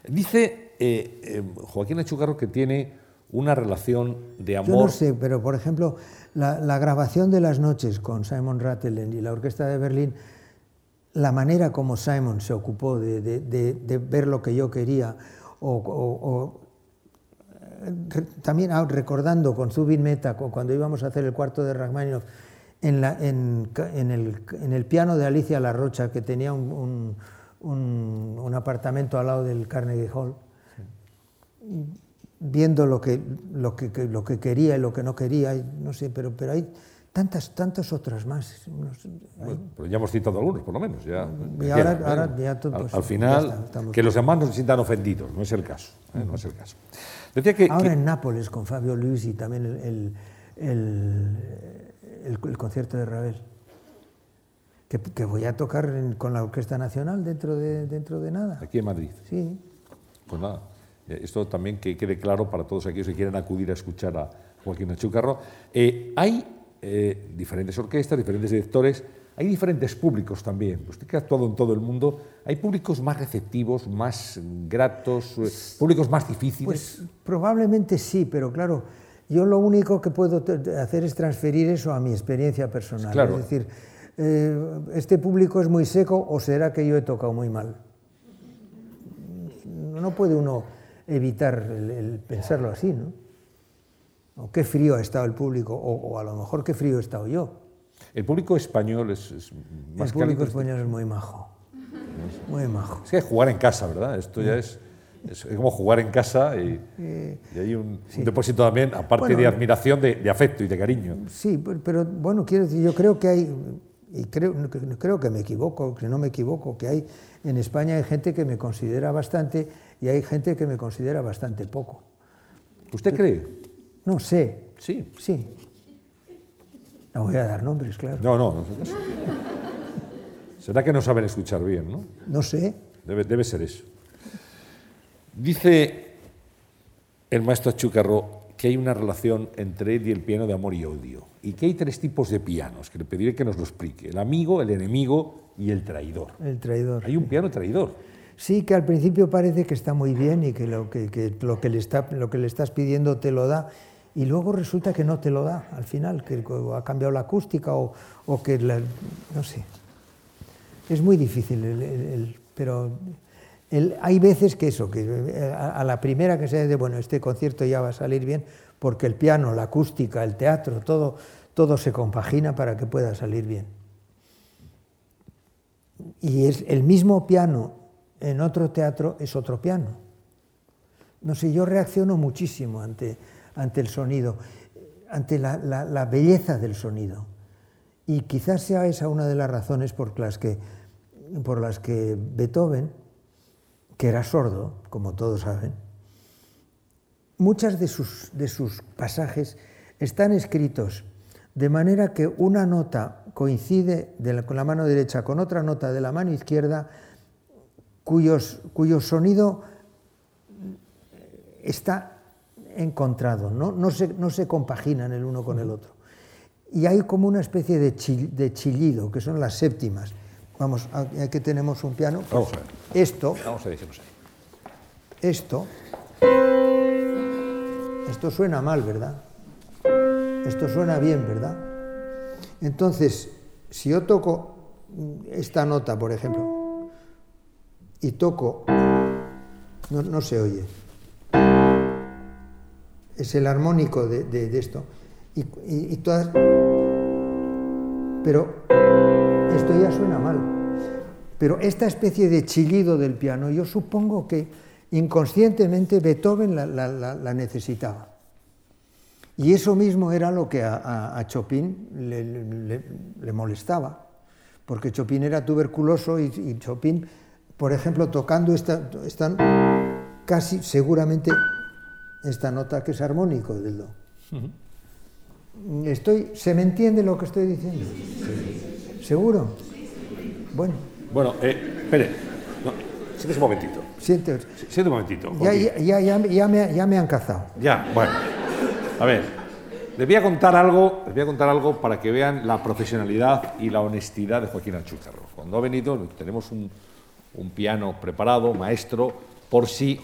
Dice eh, eh, Joaquín Achucarro que tiene una relación de amor. Yo no sé, pero por ejemplo, la, la grabación de las noches con Simon Rattle y la Orquesta de Berlín, la manera como Simon se ocupó de, de- de- de ver lo que yo quería, o, o- o, eh, también ah, recordando con Zubin Mehta, cu- cuando íbamos a hacer el cuarto de Rachmaninoff, en, la- en en el, en el piano de Alicia La Rocha, que tenía un, un- un- un apartamento al lado del Carnegie Hall, viendo lo que, lo que, lo que quería y lo que no quería, no sé, pero, pero hay tantas, tantas otras más. Bueno, pero ya hemos citado algunos, por lo menos. Ya, Y ahora- Queda, ahora ¿eh? ya todo, al, pues, al ya final, está, que los demás no se sientan ofendidos, no es el caso. ¿eh? No es el caso. Decía que, Ahora que- en Nápoles con Fabio Luis y también el- el- el concierto de Ravel. Que, que voy a tocar en- con la Orquesta Nacional dentro de, dentro de nada. aquí en Madrid. Sí. Pues nada, eh, esto también que quede claro para todos aquellos que quieran acudir a escuchar a Joaquín Achúcarro. Eh, hay eh, diferentes orquestas, diferentes directores, hay diferentes públicos también. Usted que ha actuado en todo el mundo, hay públicos más receptivos, más gratos, eh, públicos más difíciles. Pues probablemente sí, pero claro, yo lo único que puedo hacer es transferir eso a mi experiencia personal. Claro. Es decir, eh, este público es muy seco o será que yo he tocado muy mal. No puede uno evitar el, el pensarlo así, ¿no? O qué frío ha estado el público, o, o a lo mejor qué frío he estado yo. el público español es, es más el público español es muy majo, muy majo. Es que jugar en casa, ¿verdad? Esto ya es, es como jugar en casa y, y hay un, un depósito también, aparte Bueno, de admiración, de, de afecto y de cariño. Sí, pero, bueno, quiero decir, yo creo que hay, y creo, creo que me equivoco, que no me equivoco, que hay en España hay gente que me considera bastante y hay gente que me considera bastante poco. ¿Usted cree? No sé. Sí. Sí. No voy a dar nombres, claro. No, no. Será que no saben escuchar bien, ¿no? No sé. Debe, debe ser eso. Dice el maestro Achúcarro que hay una relación entre él y el piano de amor y odio, y que hay tres tipos de pianos, que le pediré que nos lo explique, el amigo, el enemigo y el traidor. El traidor. Hay un piano traidor. Sí, que al principio parece que está muy bien y que lo que, que lo que, le, está, lo que le estás pidiendo te lo da, y luego resulta que no te lo da al final, que ha cambiado la acústica o, o que, la, no sé. Es muy difícil, el, el, pero hay veces que eso, que eh, a, a la primera que se dice, bueno, este concierto ya va a salir bien, porque el piano, la acústica, el teatro, todo, todo se compagina para que pueda salir bien. Y es el mismo piano en otro teatro es otro piano. No sé, yo reacciono muchísimo ante, ante el sonido, ante la, la, belleza del sonido. Y quizás sea esa una de las razones por las que, por las que Beethoven, que era sordo, como todos saben, muchas de sus, de sus pasajes están escritos de manera que una nota coincide la, con la mano derecha con otra nota de la mano izquierda cuyos, cuyo sonido está encontrado, no, no, se, no se compaginan el uno con el otro. Y hay como una especie de, chill, de chillido, que son las séptimas. Vamos, aquí tenemos un piano. Pues Vamos a ver. Esto, Vamos a esto, esto suena mal, ¿verdad? Esto suena bien, ¿verdad? Entonces, si yo toco esta nota, por ejemplo, y toco, no, no se oye, es el armónico de, esto, y, todas, pero esto ya suena mal. Pero esta especie de chillido del piano, yo supongo que inconscientemente Beethoven la necesitaba. Y eso mismo era lo que a, a, a Chopin le, le, le, molestaba, porque Chopin era tuberculoso y, y, Chopin, por ejemplo, tocando esta, esta, casi seguramente esta nota que es armónico del do. Uh -huh. Estoy, ¿Se me entiende lo que estoy diciendo? Sí. ¿Seguro? Bueno. Bueno, eh, espere, no, siéntese un momentito. Siente, Siente un momentito. Ya, ya, ya, ya, ya, me, ya me han cazado. Ya, bueno. A ver, les voy a contar algo, les voy a contar algo para que vean la profesionalidad y la honestidad de Joaquín Achúcarro. Cuando ha venido, tenemos un, piano preparado, maestro, por si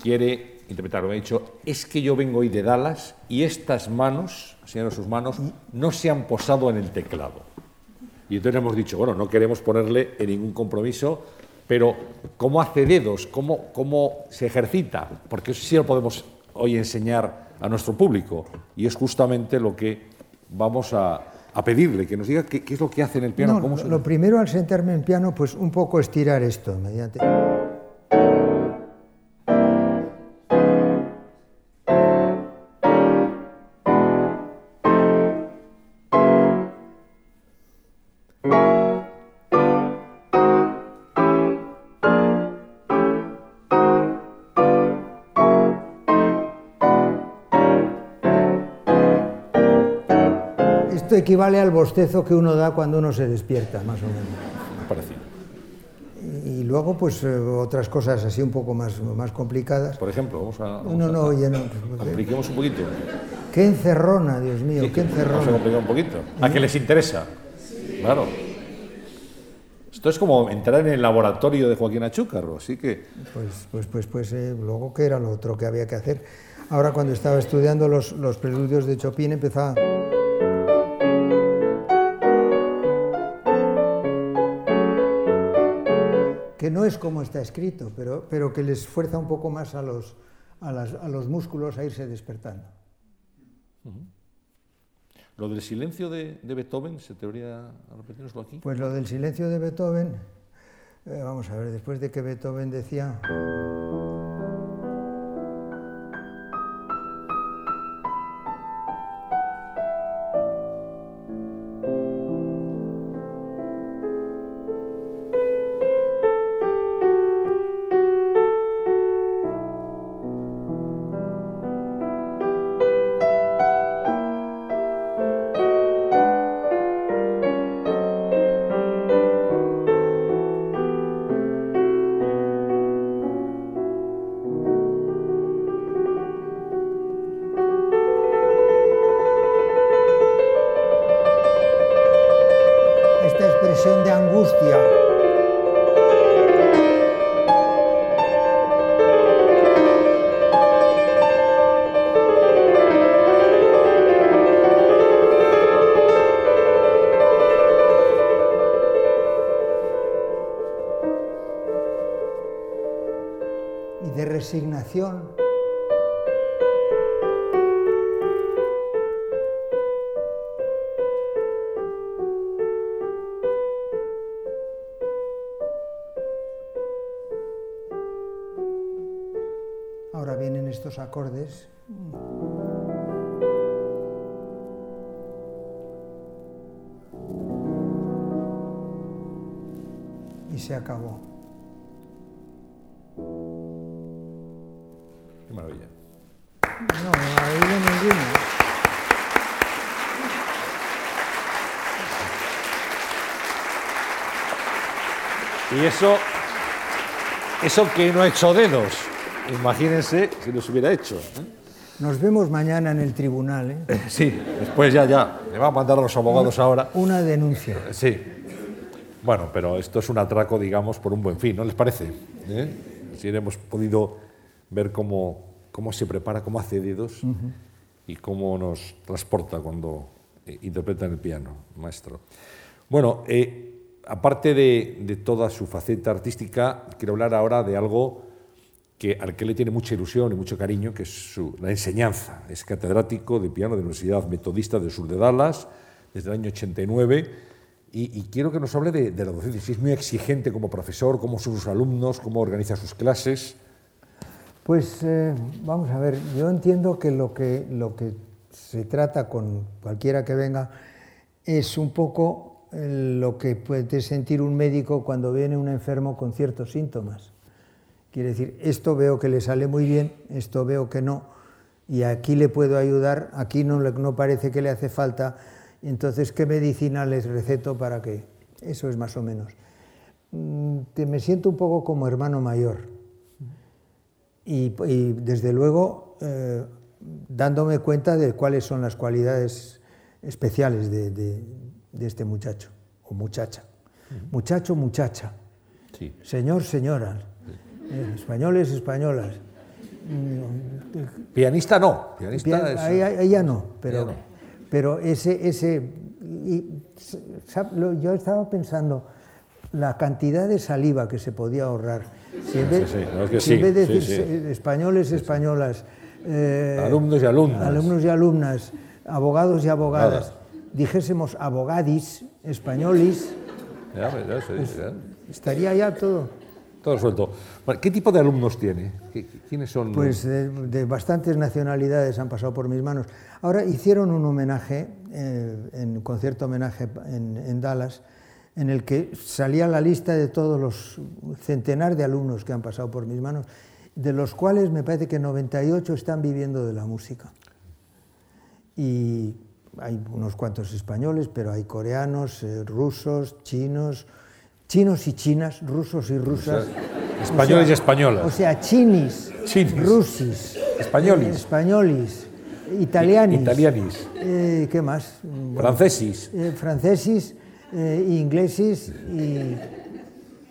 quiere interpretarlo. Me ha dicho, es que yo vengo hoy de Dallas y estas manos, señalan sus manos, no se han posado en el teclado. Y entonces hemos dicho, bueno, no queremos ponerle en ningún compromiso, pero ¿cómo hace dedos? ¿Cómo, cómo se ejercita? Porque eso sí lo podemos hoy enseñar a nuestro público. Y es justamente lo que vamos a, a pedirle, que nos diga qué, qué, es lo que hace en el piano. No, ¿Cómo lo, se... lo primero al sentarme en piano, pues un poco estirar esto, mediante... Esto equivale al bostezo que uno da cuando uno se despierta, más o menos. Parecido. Y luego, pues eh, otras cosas así un poco más, más complicadas. Por ejemplo, vamos a. Vamos no, no, a, oye, no. Compliquemos un poquito. Qué encerrona, Dios mío, Sí, qué encerrona. Vamos a complicar un poquito. A que les interesa. Claro. Esto es como entrar en el laboratorio de Joaquín Achúcarro, así que. Pues, pues, pues, pues eh, luego, ¿qué era lo otro que había que hacer? Ahora, cuando estaba estudiando los, los preludios de Chopin, empezaba. Que no es como está escrito, pero, pero que les fuerza un poco más a los, a, las, a los músculos a irse despertando. Uh -huh. Lo del silencio de, de, Beethoven, ¿se te repetirnoslo aquí? Pues lo del silencio de Beethoven, eh, vamos a ver, después de que Beethoven decía... Ahora vienen estos acordes. Y eso, eso que no ha hecho dedos. Imagínense si los hubiera hecho. ¿eh? Nos vemos mañana en el tribunal. ¿eh? Sí, después ya, ya. Le van a mandar a los abogados ahora. Una denuncia. Sí. Bueno, pero esto es un atraco, digamos, por un buen fin, ¿no les parece? ¿Eh? Si hemos podido ver cómo, cómo se prepara, cómo hace dedos y cómo nos transporta cuando eh, interpreta en el piano, maestro. Bueno, eh, aparte de, toda su faceta artística, quiero hablar ahora de algo que, al que le tiene mucha ilusión y mucho cariño, que es su- la enseñanza. Es catedrático de piano de la Universidad Metodista del Sur de Dallas desde el año 89 y, y quiero que nos hable de, la docencia. Si es muy exigente como profesor, cómo son sus alumnos, cómo organiza sus clases. Pues eh, vamos a ver, yo entiendo que lo, que lo que se trata con cualquiera que venga es un poco lo que puede sentir un médico cuando viene un enfermo con ciertos síntomas. Quiere decir, esto veo que le sale muy bien, esto veo que no, y aquí le puedo ayudar, aquí no, no parece que le hace falta, entonces, ¿qué medicina les receto para que? Eso es más o menos. Mm, me siento un poco como hermano mayor y, desde luego eh, dándome cuenta de cuáles son las cualidades especiales de- de este muchacho o muchacha. Muchacho, muchacha. Sí. Señor, señora. Eh, españoles, españolas. Pianista no. Pianista es- ya no, pero, no. pero ese, ese y, yo estaba pensando la cantidad de saliva que se podía ahorrar. Si en vez, sí, no, es que si en sí, vez de decir españoles, españolas, eh, Alumnos y alumnas. alumnos y alumnas, abogados y abogadas. Dijésemos abogadis, españolis, Ya, ya, sí, ya. estaría ya todo. Todo. Bueno, ¿Qué tipo de alumnos tiene? ¿Qué- qué- ¿Quiénes son? Pues de, de bastantes nacionalidades han pasado por mis manos. Ahora hicieron un homenaje, eh, en concierto homenaje en, en Dallas, en el que salía la lista de todos los centenar de alumnos que han pasado por mis manos, de los cuales me parece que 98 están viviendo de la música. Y hay unos cuantos españoles, pero hay coreanos, eh, rusos, chinos, chinos y chinas, rusos y rusas. españoles O sea- y españolas. O sea, chinis, Chinis. rusis, Españolis. eh, españolis, italianis. Italianis. eh, ¿Qué más? Bueno, Francesis. eh, francesis, eh, ingleses y,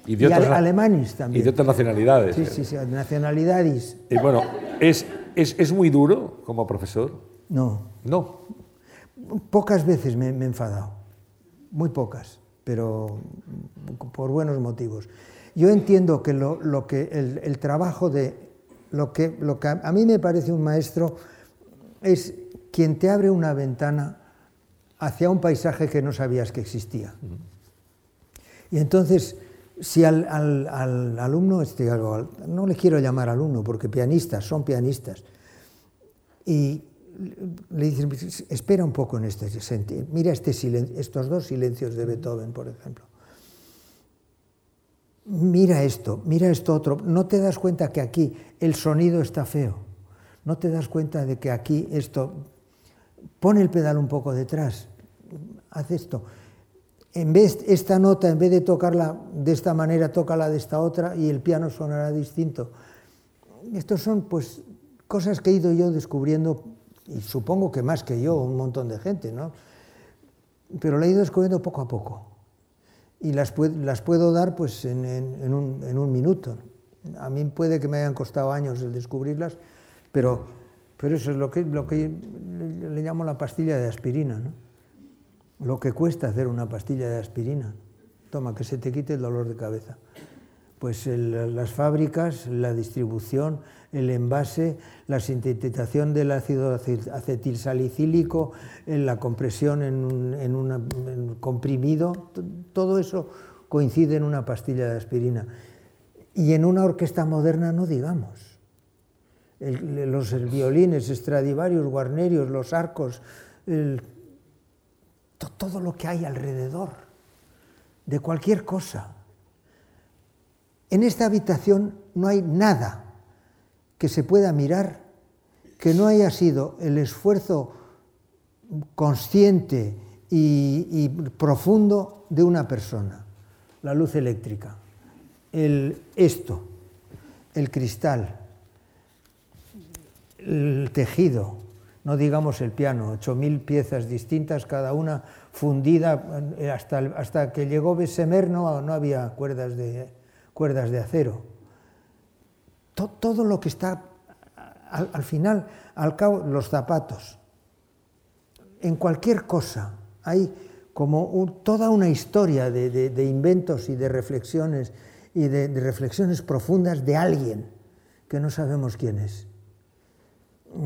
Y y de, ale- na- alemanes y también. de otras nacionalidades. Sí, sí, sí, nacionalidades. Y bueno, ¿es, es, es muy duro como profesor? No, No. Pocas veces me, me he enfadado, muy pocas, pero por buenos motivos. Yo entiendo que lo, lo que el, el trabajo de lo que, lo que a, mí me parece un maestro es quien te abre una ventana hacia un paisaje que no sabías que existía. Y entonces, si al, al- al alumno, este, no le quiero llamar alumno, porque pianistas son pianistas, y le dicen, espera un poco en este sentido, mira este silen- estos dos silencios de Beethoven, por ejemplo. Mira esto, mira esto otro. No te das cuenta que aquí el sonido está feo. No te das cuenta de que aquí esto... Pon el pedal un poco detrás. Haz esto. En vez esta nota, en vez de tocarla de esta manera, tócala de esta otra y el piano sonará distinto. Estos son pues cosas que he ido yo descubriendo y supongo que más que yo, un montón de gente, ¿no? Pero lo he ido descubriendo poco a poco. y las, las puedo dar pues, en, en, un, en, un, minuto. A mí puede que me hayan costado años el descubrirlas, pero, pero eso es lo que, lo que le, llamo la pastilla de aspirina. ¿no? Lo que cuesta hacer una pastilla de aspirina. Toma, que se te quite el dolor de cabeza. Pues las fábricas, la distribución, el envase, la sintetización del ácido acetilsalicílico, la compresión en un, comprimido, todo eso coincide en una pastilla de aspirina. Y en una orquesta moderna no digamos. Los violines, Stradivarius, Guarnerius, los arcos, todo lo que hay alrededor de cualquier cosa. En esta habitación no hay nada que se pueda mirar que no haya sido el esfuerzo consciente y, profundo de una persona. La luz eléctrica, el esto, el cristal, el tejido, no digamos el piano, 8.000 piezas distintas, cada una fundida, hasta, hasta que llegó Bessemer no, no había cuerdas de, cuerdas de acero todo lo que está al, al, final, al cabo, los zapatos. En cualquier cosa hay como un, toda una historia de, de, de, inventos y de reflexiones y de, de, reflexiones profundas de alguien que no sabemos quién es.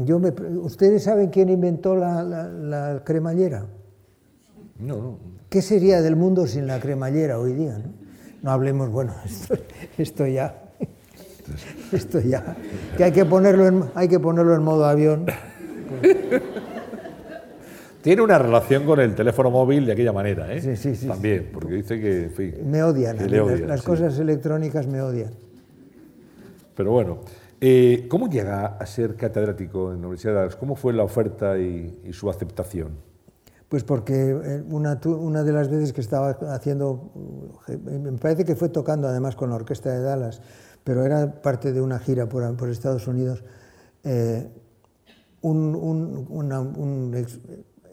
Yo me, ¿Ustedes saben quién inventó la, la, la cremallera? No, no. ¿Qué sería del mundo sin la cremallera hoy día? No, no hablemos, bueno, [laughs] esto, esto ya [laughs] esto ya, que hay que ponerlo en, hay que ponerlo en modo avión. Tiene una relación con el teléfono móvil de aquella manera, ¿eh? Sí, sí, sí. También, porque dice que... En fin, me odian, que odian las, las sí. cosas electrónicas me odian. Pero bueno, eh, ¿cómo llega a ser catedrático en la Universidad de Dallas? ¿Cómo fue la oferta y, y su aceptación? Pues porque eh, una, una, de las veces que estaba haciendo, me parece que fue tocando además con la Orquesta de Dallas, pero era parte de una gira por, por Estados Unidos, eh, un, un, una, un ex,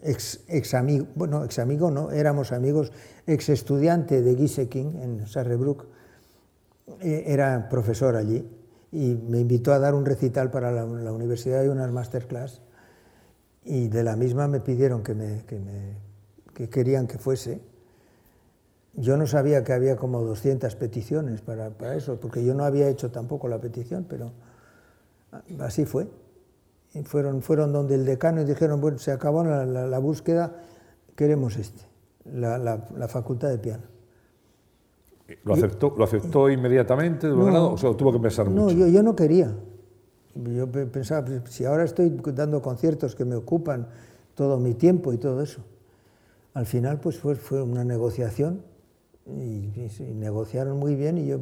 ex, ex, amigo, bueno, ex amigo no, éramos amigos, ex estudiante de Gieseking en Sarrebruck, eh, era profesor allí y me invitó a dar un recital para la, la universidad y unas masterclass. Y de la misma me pidieron que, me, que, me, que querían que fuese. Yo no sabía que había como 200 peticiones para, para, eso, porque yo no había hecho tampoco la petición, pero así fue. Y fueron, fueron donde el decano y dijeron, bueno, se acabó la, la, la búsqueda, queremos este, la, la, facultad de piano. ¿Lo aceptó, ¿lo aceptó inmediatamente de no, o sea, tuvo que pensar no, mucho? No, yo, yo no quería. Yo pensaba, si ahora estoy dando conciertos que me ocupan todo mi tiempo y todo eso. Al final, pues fue, fue una negociación y, negociaron muy bien y yo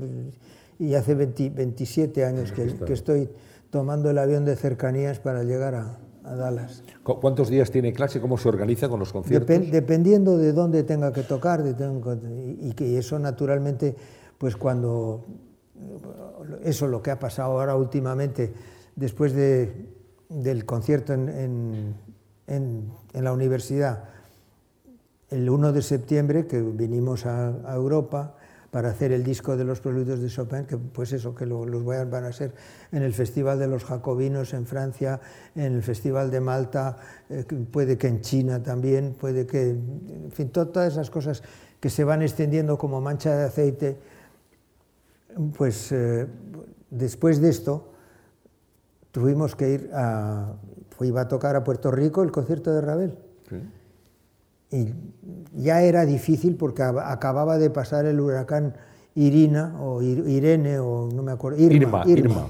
y hace 20, 27 años que, que, estoy tomando el avión de cercanías para llegar a, a, Dallas. ¿Cuántos días tiene clase? ¿Cómo se organiza con los conciertos? Dep dependiendo de dónde tenga que tocar de tengo, y, y que eso naturalmente, pues cuando eso lo que ha pasado ahora últimamente después de, del concierto en, en, en, en, la universidad, el 1 de septiembre, que vinimos a, Europa para hacer el disco de los preludios de Chopin, que pues eso, que lo, los van a ser en el Festival de los Jacobinos en Francia, en el Festival de Malta, eh, puede que en China también, puede que, en fin, to, todas esas cosas que se van extendiendo como mancha de aceite, pues eh, después de esto, tuvimos que ir a... iba a tocar a Puerto Rico el concierto de Ravel. Sí. Y ya era difícil porque acababa de pasar el huracán Irina, o Irene, o no me acuerdo, Irma, Irma, Irma. Irma.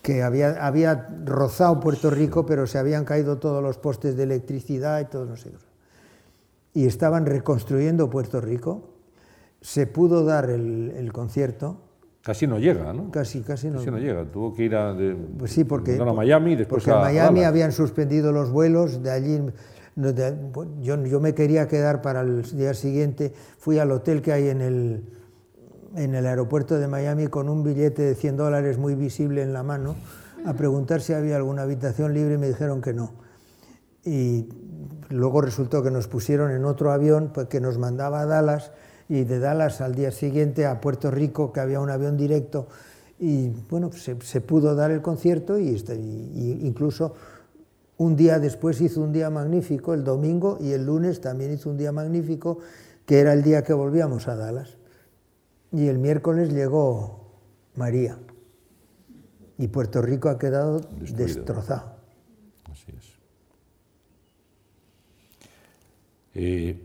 que había, había rozado Puerto Rico, pero se habían caído todos los postes de electricidad y todo, no sé. Y estaban reconstruyendo Puerto Rico. Se pudo dar el, el concierto, Casi no llega, ¿no? Casi, casi no. Casi no llega. Tuvo que ir a, de, pues sí, porque, a Miami después porque a, en Miami a habían suspendido los vuelos, de allí yo, yo, me quería quedar para el día siguiente, fui al hotel que hay en el, en el aeropuerto de Miami con un billete de 100 dólares muy visible en la mano a preguntar si había alguna habitación libre y me dijeron que no. Y luego resultó que nos pusieron en otro avión pues, que nos mandaba a Dallas y de Dallas al día siguiente a Puerto Rico, que había un avión directo, y bueno, se, se pudo dar el concierto y, y incluso un día después hizo un día magnífico, el domingo, y el lunes también hizo un día magnífico, que era el día que volvíamos a Dallas. Y el miércoles llegó María. Y Puerto Rico ha quedado Destruido. destrozado. Así es. Eh,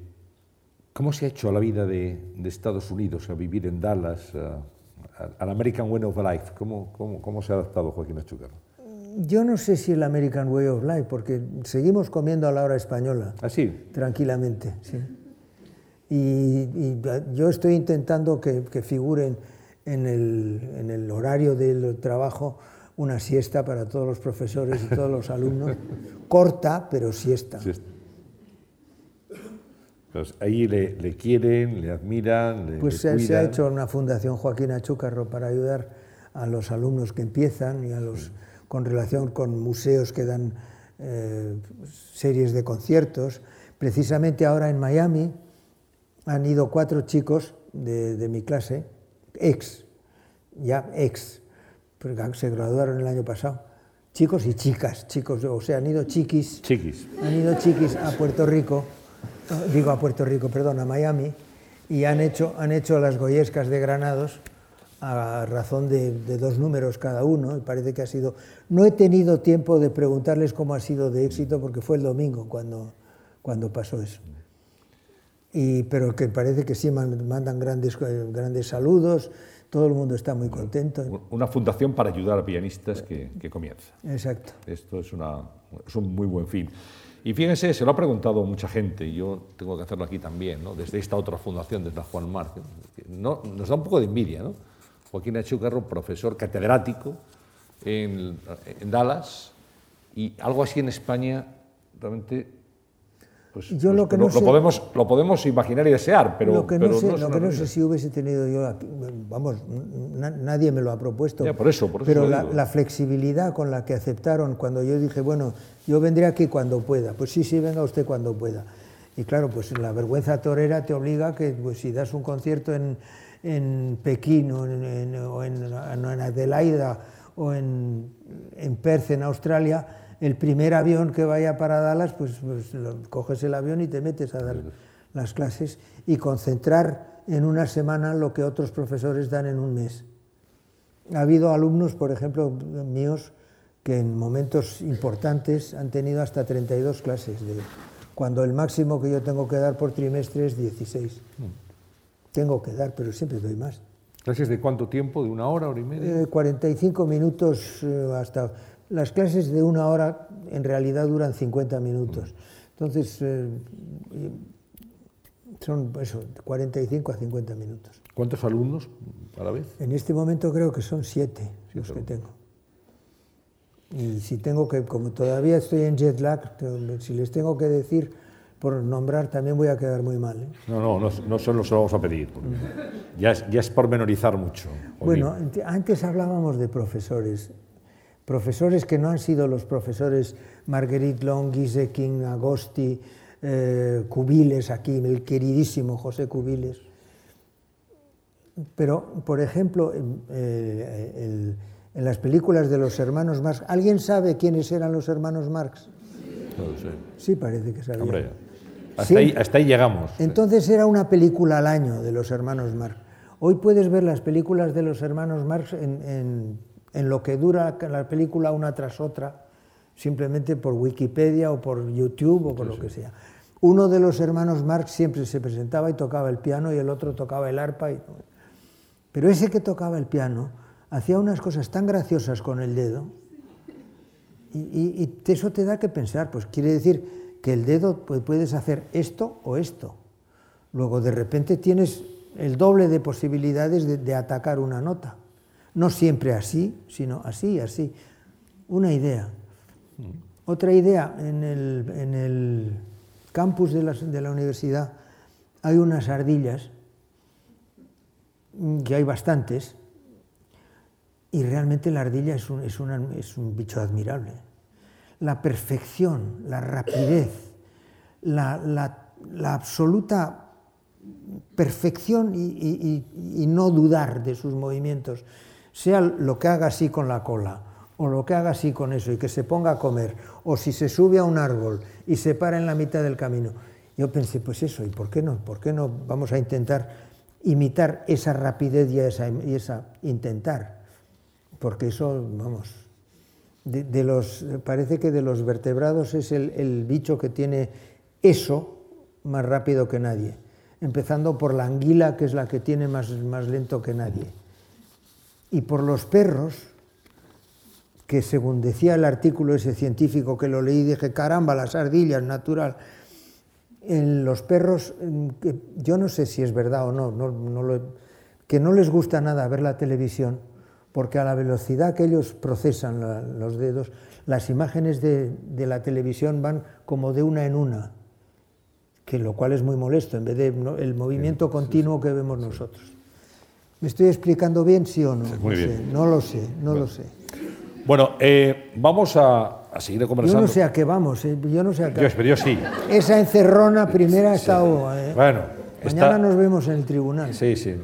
¿Cómo se ha hecho a la vida de, de Estados Unidos, a vivir en Dallas, al American Way of Life? ¿Cómo, cómo, cómo se ha adaptado Joaquín Achúcar? Yo no sé si el American Way of Life, porque seguimos comiendo a la hora española, Así, tranquilamente. sí. Y, y yo estoy intentando que, que figuren en el, en el horario del trabajo una siesta para todos los profesores y todos los alumnos, [laughs] corta, pero siesta. sí. Pues ahí le, le quieren, le admiran, le, Pues le se, se ha hecho una fundación Joaquín Achúcarro para ayudar a los alumnos que empiezan y a los con relación con museos que dan eh, series de conciertos. Precisamente ahora en Miami han ido cuatro chicos de, de mi clase, ex, ya ex, porque se graduaron el año pasado, chicos y chicas, chicos, o sea, han ido chiquis Chiquis. han ido chiquis a Puerto Rico, digo a Puerto Rico, perdón, a Miami, y han hecho, han hecho las goyescas de Granados a razón de, de dos números cada uno, y parece que ha sido... No he tenido tiempo de preguntarles cómo ha sido de éxito, porque fue el domingo cuando, cuando pasó eso. Y, pero que parece que sí man- mandan grandes, eh, grandes saludos, todo el mundo está muy contento. Una fundación para ayudar a pianistas que, que comienza. Exacto. Esto es, una, es un muy buen fin. Y fíjense, se lo ha preguntado mucha gente, y yo tengo que hacerlo aquí también, ¿no? desde esta otra fundación, desde la Juan Marc. No, nos da un poco de envidia, ¿no? Joaquín Achúcarro, profesor catedrático en, en Dallas, y algo así en España, realmente, pues, Yo lo pues, que no sé- podemos, lo podemos imaginar y desear, pero, lo que no, pero sé, no es lo una que no sé realidad. si hubiese tenido yo aquí, vamos, na- nadie me lo ha propuesto. Ya, por eso, por eso pero lo la, flexibilidad con la que aceptaron cuando yo dije, bueno, yo vendré aquí cuando pueda. Pues sí, sí, venga usted cuando pueda. Y claro, pues la vergüenza torera te obliga que pues, si das un concierto en, en Pekín o en, en- o en- Adelaida o en, Perth, en Australia, el primer avión que vaya para Dallas, pues, pues coges el avión y te metes a dar las clases y concentrar en una semana lo que otros profesores dan en un mes. Ha habido alumnos, por ejemplo, míos, que en momentos importantes han tenido hasta 32 clases, cuando el máximo que yo tengo que dar por trimestre es 16. Tengo que dar, pero siempre doy más. ¿Clases de cuánto tiempo? ¿De una hora, hora y media? Eh, 45 minutos eh, hasta... Las clases de una hora en realidad duran 50 minutos. Entonces, eh, son eso, 45 a 50 minutos. ¿Cuántos alumnos a la vez? En este momento creo que son siete los que tengo. Y si tengo que, como todavía estoy en jet lag, si les tengo que decir por nombrar, también voy a quedar muy mal. ¿eh? No, no, no, no se lo vamos a pedir. porque ya, es, ya es pormenorizar mucho. Bueno, ante- antes hablábamos de profesores. Profesores que no han sido los profesores Marguerite Long, King, Agosti, eh, Cubiles, aquí, el queridísimo José Cubiles. Pero, por ejemplo, en, eh, el- en las películas de los hermanos Marx, ¿alguien sabe quiénes eran los hermanos Marx? No lo sé. Sí, parece que sabía. Hombre, hasta, Sí. ahí, hasta ahí llegamos. Entonces era una película al año de los hermanos Marx. Hoy puedes ver las películas de los hermanos Marx en, en- en lo que dura la película una tras otra, simplemente por Wikipedia o por YouTube o por lo que sea. Uno de los hermanos Marx siempre se presentaba y tocaba el piano y el otro tocaba el arpa. y- Pero ese que tocaba el piano hacía unas cosas tan graciosas con el dedo y, y- y eso te da que pensar, pues quiere decir que el dedo puedes hacer esto o esto. Luego de repente tienes el doble de posibilidades de, de atacar una nota. No siempre así, sino así así. Una idea. Otra idea, en el, en el campus de la, de la universidad hay unas ardillas, mm, que hay bastantes, y realmente la ardilla es un, es una- es un bicho admirable. La perfección, la rapidez, la, la- absoluta perfección y, no dudar de sus movimientos, sea lo que haga así con la cola, o lo que haga así con eso, y que se ponga a comer, o si se sube a un árbol y se para en la mitad del camino. Yo pensé, pues eso, ¿y por qué no? ¿Por qué no vamos a intentar imitar esa rapidez y esa, y esa intentar? Porque eso, vamos, de, los, parece que de los vertebrados es el, bicho que tiene eso más rápido que nadie, empezando por la anguila, que es la que tiene más, más lento que nadie. Y por los perros, que según decía el artículo ese científico que lo leí, dije, caramba, las ardillas, natural. En los perros, yo no sé si es verdad o no, que no les gusta nada ver la televisión, porque a la velocidad que ellos procesan los dedos, las imágenes de, de la televisión van como de una en una que lo cual es muy molesto, en vez de el movimiento continuo que vemos nosotros. ¿Me estoy explicando bien, sí o no? Muy no, bien. no lo sé, no lo sé. Bueno, eh, vamos a, a, seguir conversando. Yo no sé a qué vamos, eh, yo no sé a qué. Yo, pero yo sí. Esa encerrona primera ha estado. Eh. Bueno, mañana nos vemos en el tribunal. Sí, sí.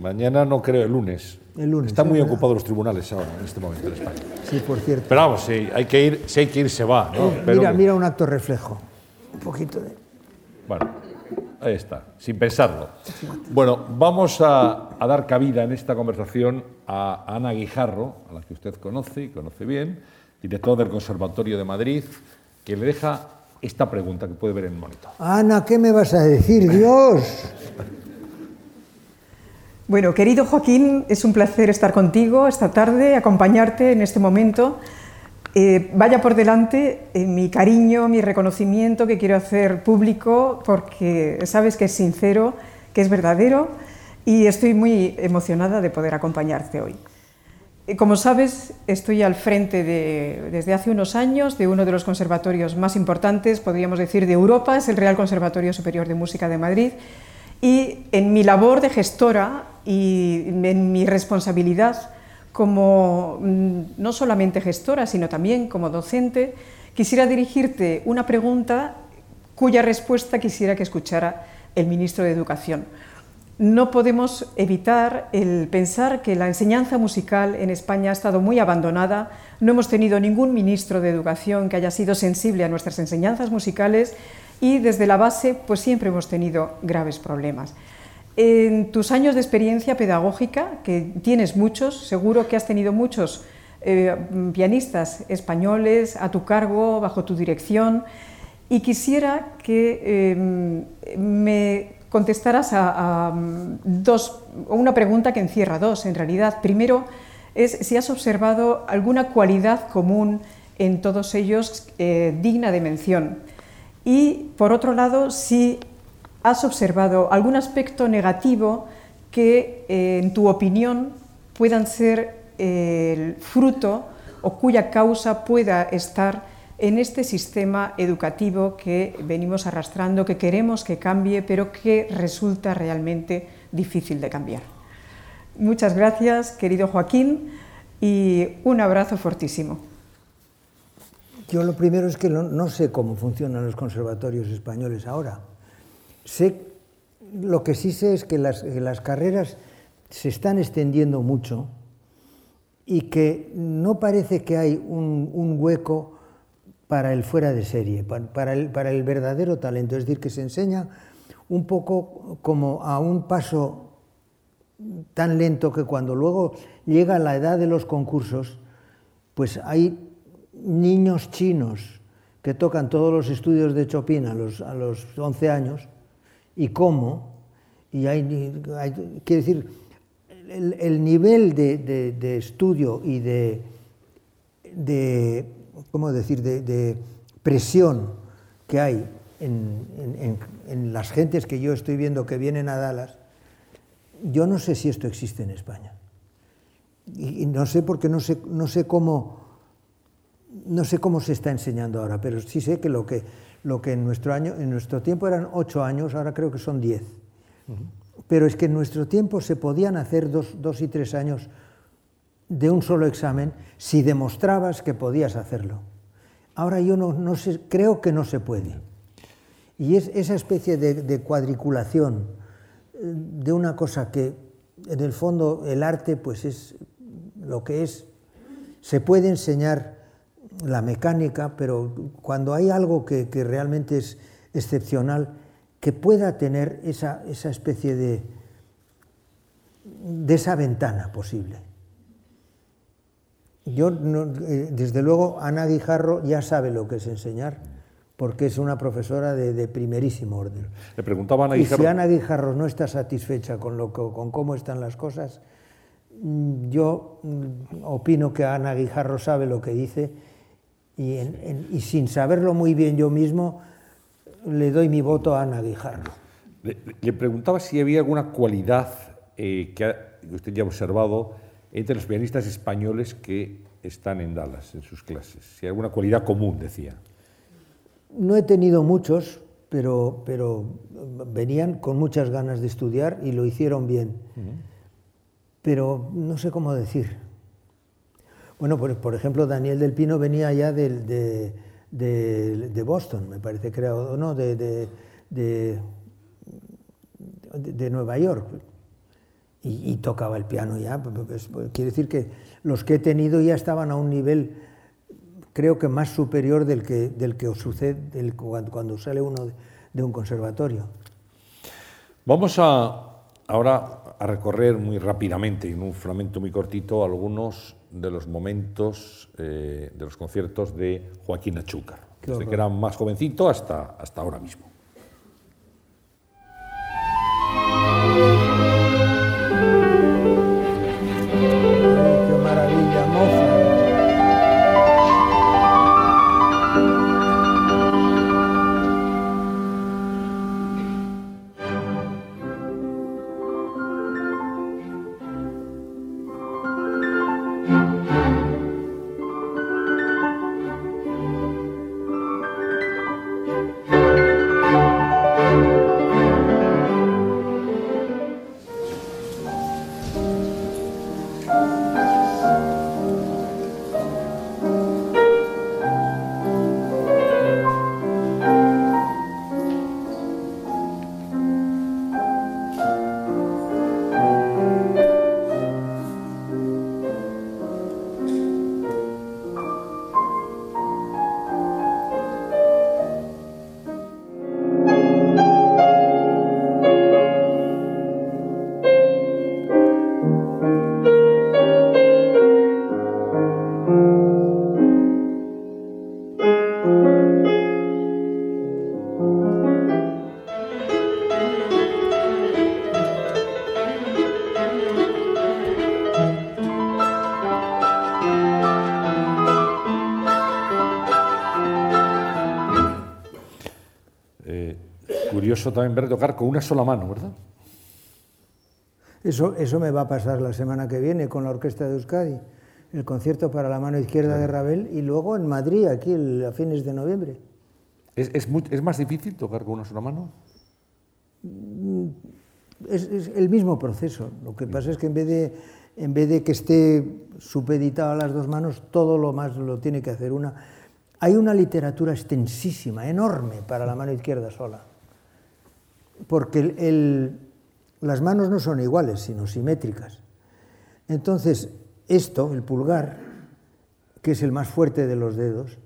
Mañana no creo, el lunes. El lunes. Están muy ocupados los tribunales ahora, en este momento en España. Sí, por cierto. Pero vamos, sí, hay que ir, si hay que ir, se va. ¿no? mira, mira un acto reflejo. Un poquito de. Bueno, ahí está, sin pensarlo. Bueno, vamos a, dar cabida en esta conversación a Ana Guijarro, a la que usted conoce y conoce bien, director del Conservatorio de Madrid, que le deja esta pregunta que puede ver en el monitor. Ana, ¿qué me vas a decir, Dios? Bueno, querido Joaquín, es un placer estar contigo esta tarde, acompañarte en este momento eh, vaya por delante eh, mi cariño, mi reconocimiento que quiero hacer público porque sabes que es sincero, que es verdadero y estoy muy emocionada de poder acompañarte hoy. Eh, como sabes, estoy al frente desde hace unos años de uno de los conservatorios más importantes, podríamos decir, de Europa, es el Real Conservatorio Superior de Música de Madrid, y en mi labor de gestora y en mi responsabilidad como mm, no solamente gestora, sino también como docente, quisiera dirigirte una pregunta cuya respuesta quisiera que escuchara el ministro de Educación. No podemos evitar el pensar que la enseñanza musical en España ha estado muy abandonada. No hemos tenido ningún ministro de Educación que haya sido sensible a nuestras enseñanzas musicales y desde la base pues siempre hemos tenido graves problemas. En tus años de experiencia pedagógica, que tienes muchos, seguro que has tenido muchos eh, pianistas españoles a tu cargo, bajo tu dirección, y quisiera que em, me contestaras a, dos, una pregunta que encierra dos, en realidad. Primero, es si has observado alguna cualidad común en todos ellos eh, digna de mención. Y, por otro lado, si has observado algún aspecto negativo que, eh, en tu opinión, puedan ser eh, el fruto o cuya causa pueda estar en este sistema educativo que venimos arrastrando, que queremos que cambie, pero que resulta realmente difícil de cambiar. Muchas gracias, querido Joaquín, y un abrazo fortísimo. Yo lo primero es que no, sé cómo funcionan los conservatorios españoles ahora. Sé, lo que sí sé es que las, carreras se están extendiendo mucho y que no parece que hay un, hueco para el fuera de serie, para el, verdadero talento. Es decir, que se enseña un poco como a un paso tan lento que cuando luego llega la edad de los concursos, pues hay niños chinos que tocan todos los estudios de Chopin a los, a los 11 años y cómo, y hay, quiere decir, el, nivel de, estudio y de, de ¿cómo decir?, de, presión que hay en, las gentes que yo estoy viendo que vienen a Dallas, yo no sé si esto existe en España. Y, no sé porque no sé, no sé cómo no sé cómo se está enseñando ahora, pero sí sé que lo que lo que en nuestro, año, en nuestro tiempo eran ocho años, ahora creo que son diez. Pero es que en nuestro tiempo se podían hacer dos, dos, y tres años de un solo examen si demostrabas que podías hacerlo. Ahora yo no, no sé, creo que no se puede. Y es esa especie de, de cuadriculación de una cosa que en el fondo el arte pues es lo que es. Se puede enseñar la mecánica, pero cuando hay algo que, realmente es excepcional, que pueda tener esa, esa especie de, de esa ventana posible. Yo, eh, desde luego, Ana Guijarro ya sabe lo que es enseñar, porque es una profesora de, primerísimo orden. Le preguntaba a Ana Guijarro... Y si Ana Guijarro no está satisfecha con, lo, con cómo están las cosas, mm, yo mm, opino que Ana Guijarro sabe lo que dice y, y sin saberlo muy bien yo mismo, le doy mi voto a Ana Guijarro. Le, preguntaba si había alguna cualidad eh, que usted ya ha observado entre los pianistas españoles que están en Dallas, en sus clases. Si hay alguna cualidad común, decía. No he tenido muchos, pero, pero venían con muchas ganas de estudiar y lo hicieron bien. Pero no sé cómo decir. Bueno, por, por, ejemplo, Daniel del Pino venía ya de, de, Boston, me parece, creo, no, de, de, Nueva York y, tocaba el piano ya. Pues, pues, pues, quiere decir que los que he tenido ya estaban a un nivel, creo que más superior del que, del que sucede cuando, sale uno de un conservatorio. Vamos a ahora a recorrer muy rápidamente, en un fragmento muy cortito, algunos de los momentos eh, de los conciertos de Joaquín Achúcar, desde que era más jovencito hasta, hasta ahora mismo. También ver tocar con una sola mano, ¿verdad? Eso, eso me va a pasar la semana que viene con la Orquesta de Euskadi, el concierto para la mano izquierda de Ravel y luego en Madrid, aquí a fines de noviembre. ¿Es, es, más difícil tocar con una sola mano? Mm, es, el mismo proceso. Lo que pasa es que en vez, de, en vez de que esté supeditado a las dos manos, todo lo más lo tiene que hacer una. Hay una literatura extensísima, enorme, para la mano izquierda sola porque las manos no son iguales, sino simétricas. Entonces, esto, el pulgar, que es el más fuerte de los dedos,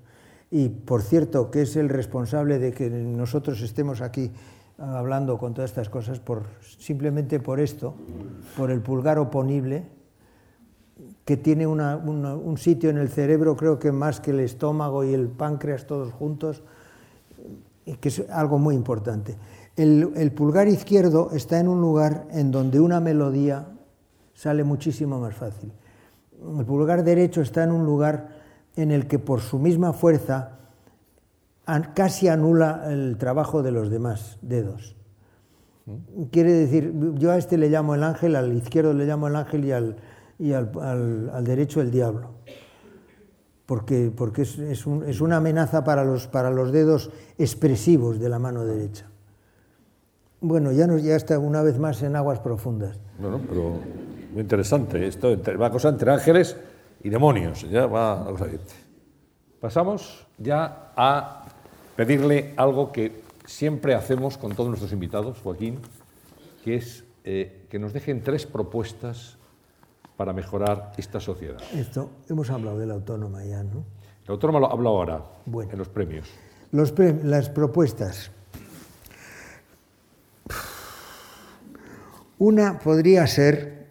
y por cierto, que es el responsable de que nosotros estemos aquí hablando con todas estas cosas, por, simplemente por esto, por el pulgar oponible, que tiene un sitio en el cerebro, creo que más que el estómago y el páncreas todos juntos, que es algo muy importante. El, pulgar izquierdo está en un lugar en donde una melodía sale muchísimo más fácil. El pulgar derecho está en un lugar en el que por su misma fuerza casi anula el trabajo de los demás dedos. Quiere decir, yo a este le llamo el ángel, al izquierdo le llamo el ángel y al, derecho el diablo. Porque, porque es, una amenaza para los, para los dedos expresivos de la mano derecha. Bueno, ya, nos, ya está una vez más en aguas profundas. Bueno, pero muy interesante. Esto va a cosa entre ángeles y demonios. Ya va Pasamos ya a pedirle algo que siempre hacemos con todos nuestros invitados, Joaquín, que es eh, que nos dejen tres propuestas para mejorar esta sociedad. Esto, hemos hablado de la autónoma ya, ¿no? La autónoma lo habla ahora, Bueno. en los premios. Los pre- las propuestas. Una podría ser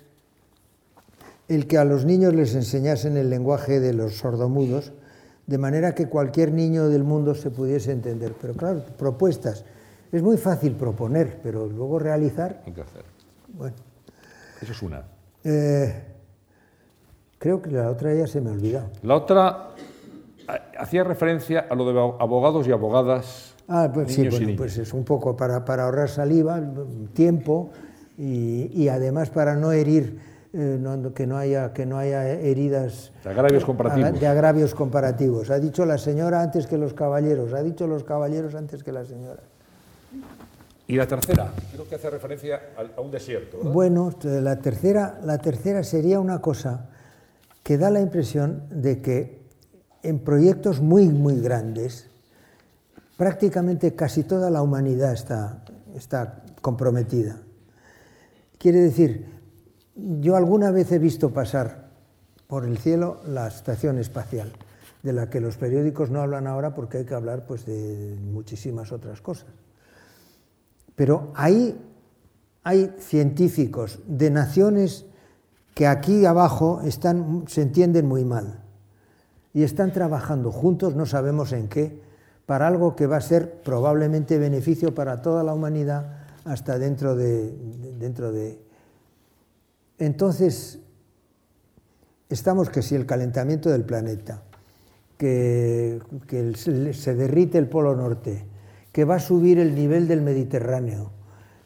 el que a los niños les enseñasen el lenguaje de los sordomudos, de manera que cualquier niño del mundo se pudiese entender. Pero claro, propuestas. Es muy fácil proponer, pero luego realizar, Hay que hacer. bueno. Eso es una. Eh, creo que la otra ya se me ha olvidado. La otra eh, hacía referencia a lo de abogados y abogadas. Ah, pues sí, bueno, pues es un poco para, para ahorrar saliva, tiempo y, y además para no herir, eh, no- que, no haya, que no haya heridas De agravios comparativos. de agravios comparativos. Ha dicho la señora antes que los caballeros, ha dicho los caballeros antes que la señora. Y la tercera, creo que hace referencia a, un desierto. ¿verdad? Bueno, la tercera, la tercera sería una cosa que da la impresión de que en proyectos muy, muy grandes, prácticamente casi toda la humanidad está, está comprometida. Quiere decir, yo alguna vez he visto pasar por el cielo la estación espacial, de la que los periódicos no hablan ahora porque hay que hablar pues, de muchísimas otras cosas. Pero ahí hay científicos de naciones que aquí abajo están, se entienden muy mal y están trabajando juntos, no sabemos en qué, para algo que va a ser probablemente beneficio para toda la humanidad hasta dentro de... de- dentro de... Entonces, estamos que si el calentamiento del planeta, que, que se derrite el polo norte, que va a subir el nivel del Mediterráneo,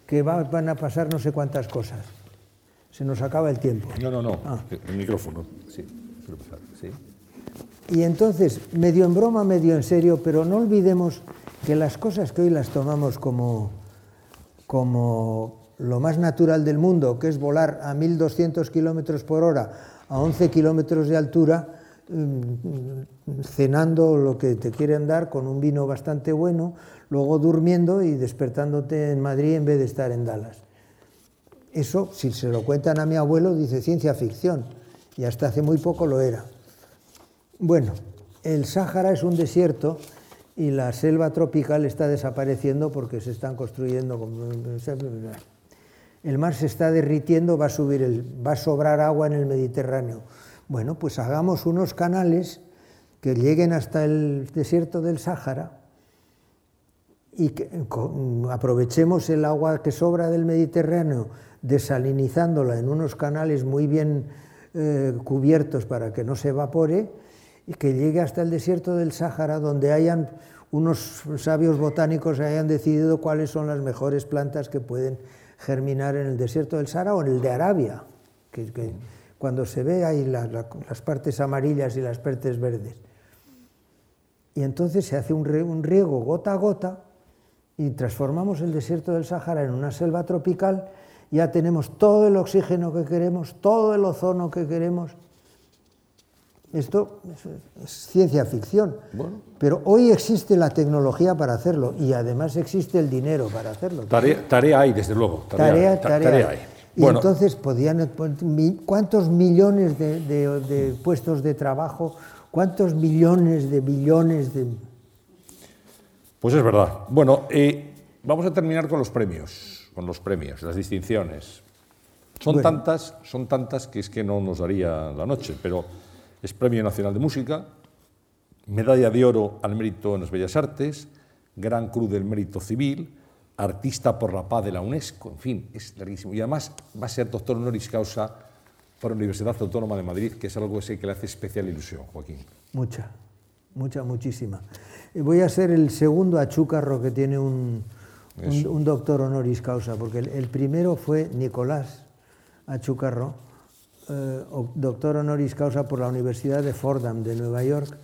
que va- van a pasar no sé cuántas cosas. Se nos acaba el tiempo. No, no, no. Ah. El micrófono. Sí, sí. Y entonces, medio en broma, medio en serio, pero no olvidemos que las cosas que hoy las tomamos como, como lo más natural del mundo, que es volar a 1.200 kilómetros por hora a 11 kilómetros de altura, mm, cenando lo que te quieren dar con un vino bastante bueno, luego durmiendo y despertándote en Madrid en vez de estar en Dallas. Eso, si se lo cuentan a mi abuelo, dice ciencia ficción, y hasta hace muy poco lo era. Bueno, el Sáhara es un desierto y la selva tropical está desapareciendo porque se están construyendo. El mar se está derritiendo, va a, subir el, va a sobrar agua en el Mediterráneo. Bueno, pues hagamos unos canales que lleguen hasta el desierto del Sáhara y que aprovechemos el agua que sobra del Mediterráneo, desalinizándola en unos canales muy bien eh, cubiertos para que no se evapore y que llegue hasta el desierto del Sáhara, donde hayan unos sabios botánicos hayan decidido cuáles son las mejores plantas que pueden germinar en el desierto del Sáhara o en el de Arabia, que, cuando se ve ahí la- la- las partes amarillas y las partes verdes. Y entonces se hace un, un riego gota a gota y transformamos el desierto del Sáhara en una selva tropical, ya tenemos todo el oxígeno que queremos, todo el ozono que queremos. Esto es, es ciencia ficción, Bueno. pero hoy existe la tecnología para hacerlo y además existe el dinero para hacerlo. Tarea, tarea hay, desde luego. Tarea, ta- tarea. hay. Y Bueno, entonces podían, pues, ¿cuántos millones de, de- de puestos de trabajo? ¿Cuántos millones de billones de... pues es verdad. Bueno, eh, vamos a terminar con los premios, con los premios, las distinciones. Son Bueno. tantas, son tantas que es que no nos daría la noche, pero es Premio Nacional de Música, Medalla de Oro al Mérito en las Bellas Artes, Gran Cruz del Mérito Civil, Artista por la Paz de la UNESCO, en fin, es larguísimo. Y además va a ser doctor honoris causa por la Universidad Autónoma de Madrid, que es algo ese que le hace especial ilusión, Joaquín. Mucha, mucha, muchísima. Y Voy a ser el segundo achúcarro que tiene un, un, Eso. un doctor honoris causa, porque el, el primero fue Nicolás Achúcarro, eh, doctor honoris causa por la Universidad de Fordham de Nueva York.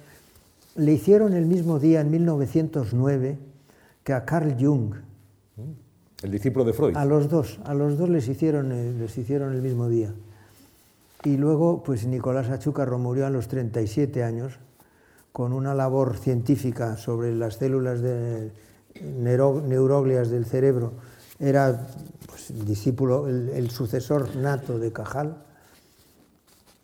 Le hicieron el mismo día, en 1909, que a Carl Jung. El discípulo de Freud. A los dos, a los dos les hicieron, eh, les hicieron el mismo día. Y luego, pues Nicolás Achúcarro murió a los 37 años con una labor científica sobre las células de neuro- neuroglias del cerebro. Era pues, el discípulo, el, el sucesor nato de Cajal.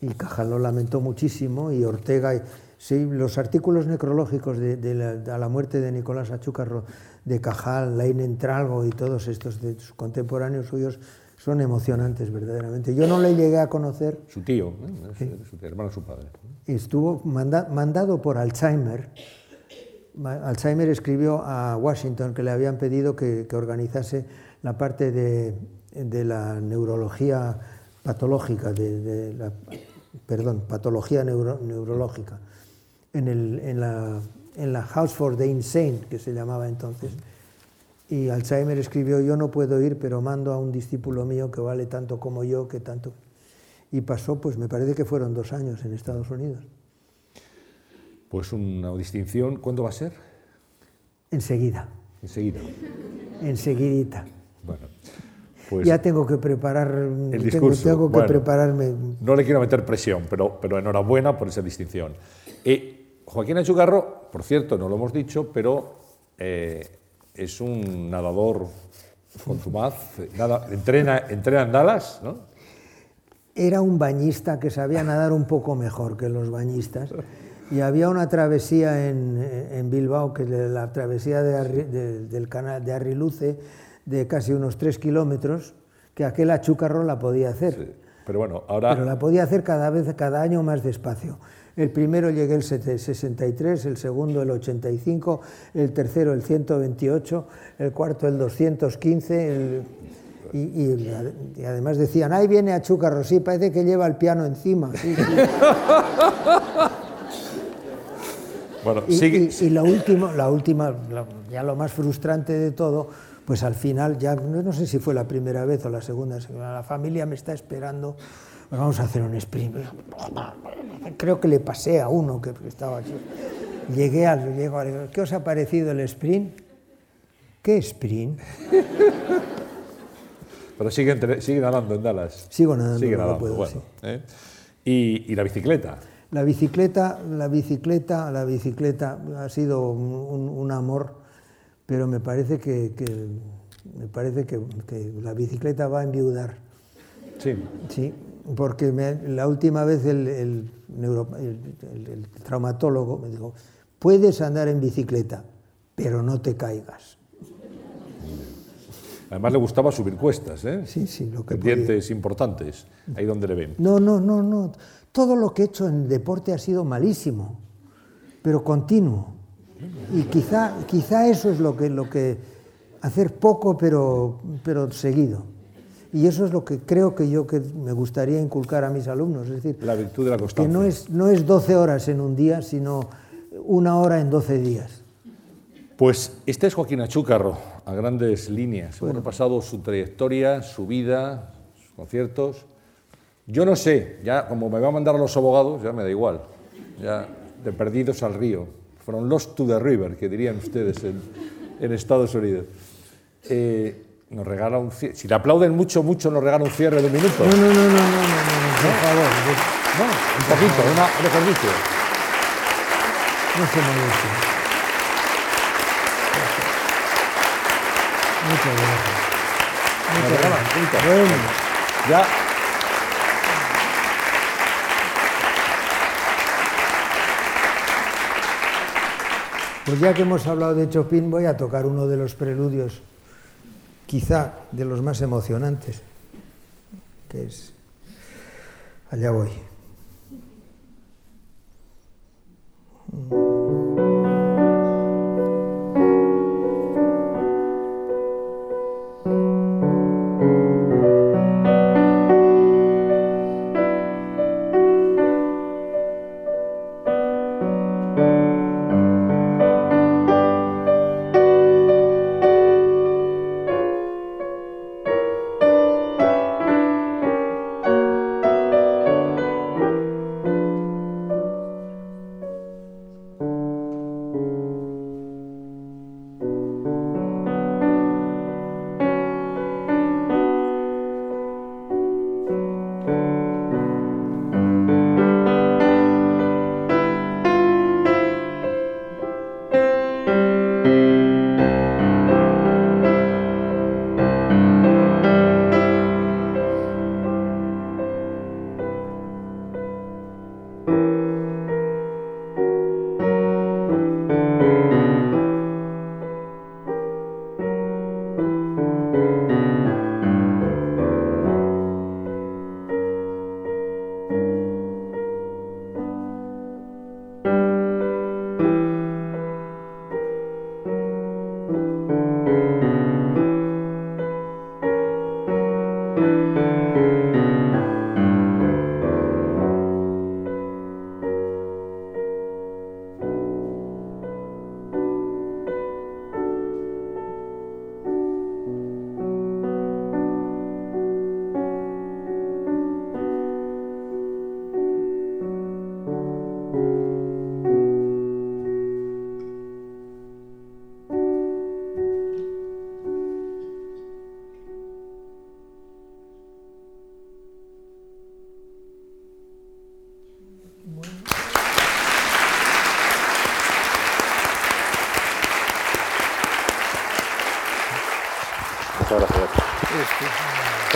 Y Cajal lo lamentó muchísimo y Ortega, y- sí, los artículos necrológicos de, de la, de la muerte de Nicolás Achúcarro, de Cajal, Lain Entralgo y todos estos de sus contemporáneos suyos son emocionantes verdaderamente. Yo no le llegué a conocer, Su tío, ¿eh? Su hermano su padre. estuvo manda- mandado por Alzheimer. Alzheimer escribió a Washington que le habían pedido que, que organizase la parte de, de la neurología patológica, de, de la, perdón, patología neuro- neurológica, en, el- en la, en la House for the Insane, que se llamaba entonces. Y Alzheimer escribió, yo no puedo ir, pero mando a un discípulo mío que vale tanto como yo, que tanto... Y pasó, pues me parece que fueron dos años en Estados Unidos. Pues una distinción, ¿cuándo va a ser? Enseguida, Enseguida. enseguidita. Pues ya tengo que preparar, tengo, discurso, tengo que bueno. prepararme. no le quiero meter presión, pero, pero enhorabuena por esa distinción. Eh, Joaquín Achugarro, por cierto, no lo hemos dicho, pero eh, es un nadador contumaz, nada, entrena, entrena en Dallas, ¿no? Era un bañista que sabía nadar un poco mejor que los bañistas. Y había una travesía en, en Bilbao, que es la travesía de Arri- de- del canal de Arriluce, de casi unos tres kilómetros, que aquel achúcarro la podía hacer. Sí. Pero bueno, ahora pero la podía hacer cada vez, cada año más despacio. El primero llegué el 63, el segundo el 85, el tercero el 128, el cuarto el 215, el- y, y- y además decían, ahí viene Achúcarro, sí, parece que lleva el piano encima. sí, sí". [laughs] bueno, Y, sigue, y- la última, la última la- ya lo más frustrante de todo, pues al final, ya no, sé si fue la primera vez o la segunda, la familia me está esperando, pues vamos a hacer un sprint. Creo que le pasé a uno que estaba aquí. Llegué al, llego al- ¿qué os ha parecido el sprint? ¿Qué sprint? pero sigue, entre- sigue nadando en Dallas. Sigo nadando, Sigue no nadando, puedo, bueno. sí. ¿eh? Y, y la bicicleta. La bicicleta, la bicicleta, la bicicleta ha sido un amor, pero me parece que, que- me parece que, que la bicicleta va a enviudar. Sí. Sí, porque me- la última vez el, el neuro- el- el- el traumatólogo me dijo, puedes andar en bicicleta, pero no te caigas. Además le gustaba subir cuestas, ¿eh? Sí, sí, lo que Pendientes importantes, ahí donde le ven. No, no, no, no. Todo lo que he hecho en deporte ha sido malísimo, pero continuo. Y quizá, quizá eso es lo que, lo que hacer poco pero, pero seguido. Y eso es lo que creo que yo que me gustaría inculcar a mis alumnos. Es decir, La virtud de la que constancia. no es, no es 12 horas en un día, sino una hora en 12 días. Pues este es Joaquín Achúcarro, a grandes líneas. Hemos repasado su trayectoria, su vida, sus conciertos. Yo no sé, ya como me va a mandar a los abogados, ya me da igual. Ya de perdidos al río. From lost to the river, que dirían ustedes en, en Estados Unidos. Eh, nos regala un cierre. Si le aplauden mucho, mucho, nos regala un cierre de un minuto. No, no, no, no, no, no, no, por favor, No, un poquito, una, un ejercicio. no se moleste. Muchas gracias. Muchas gracias. Bueno. Ya. Pues ya que hemos hablado de Chopin, voy a tocar uno de los preludios, quizá de los más emocionantes, que es... Allá voy.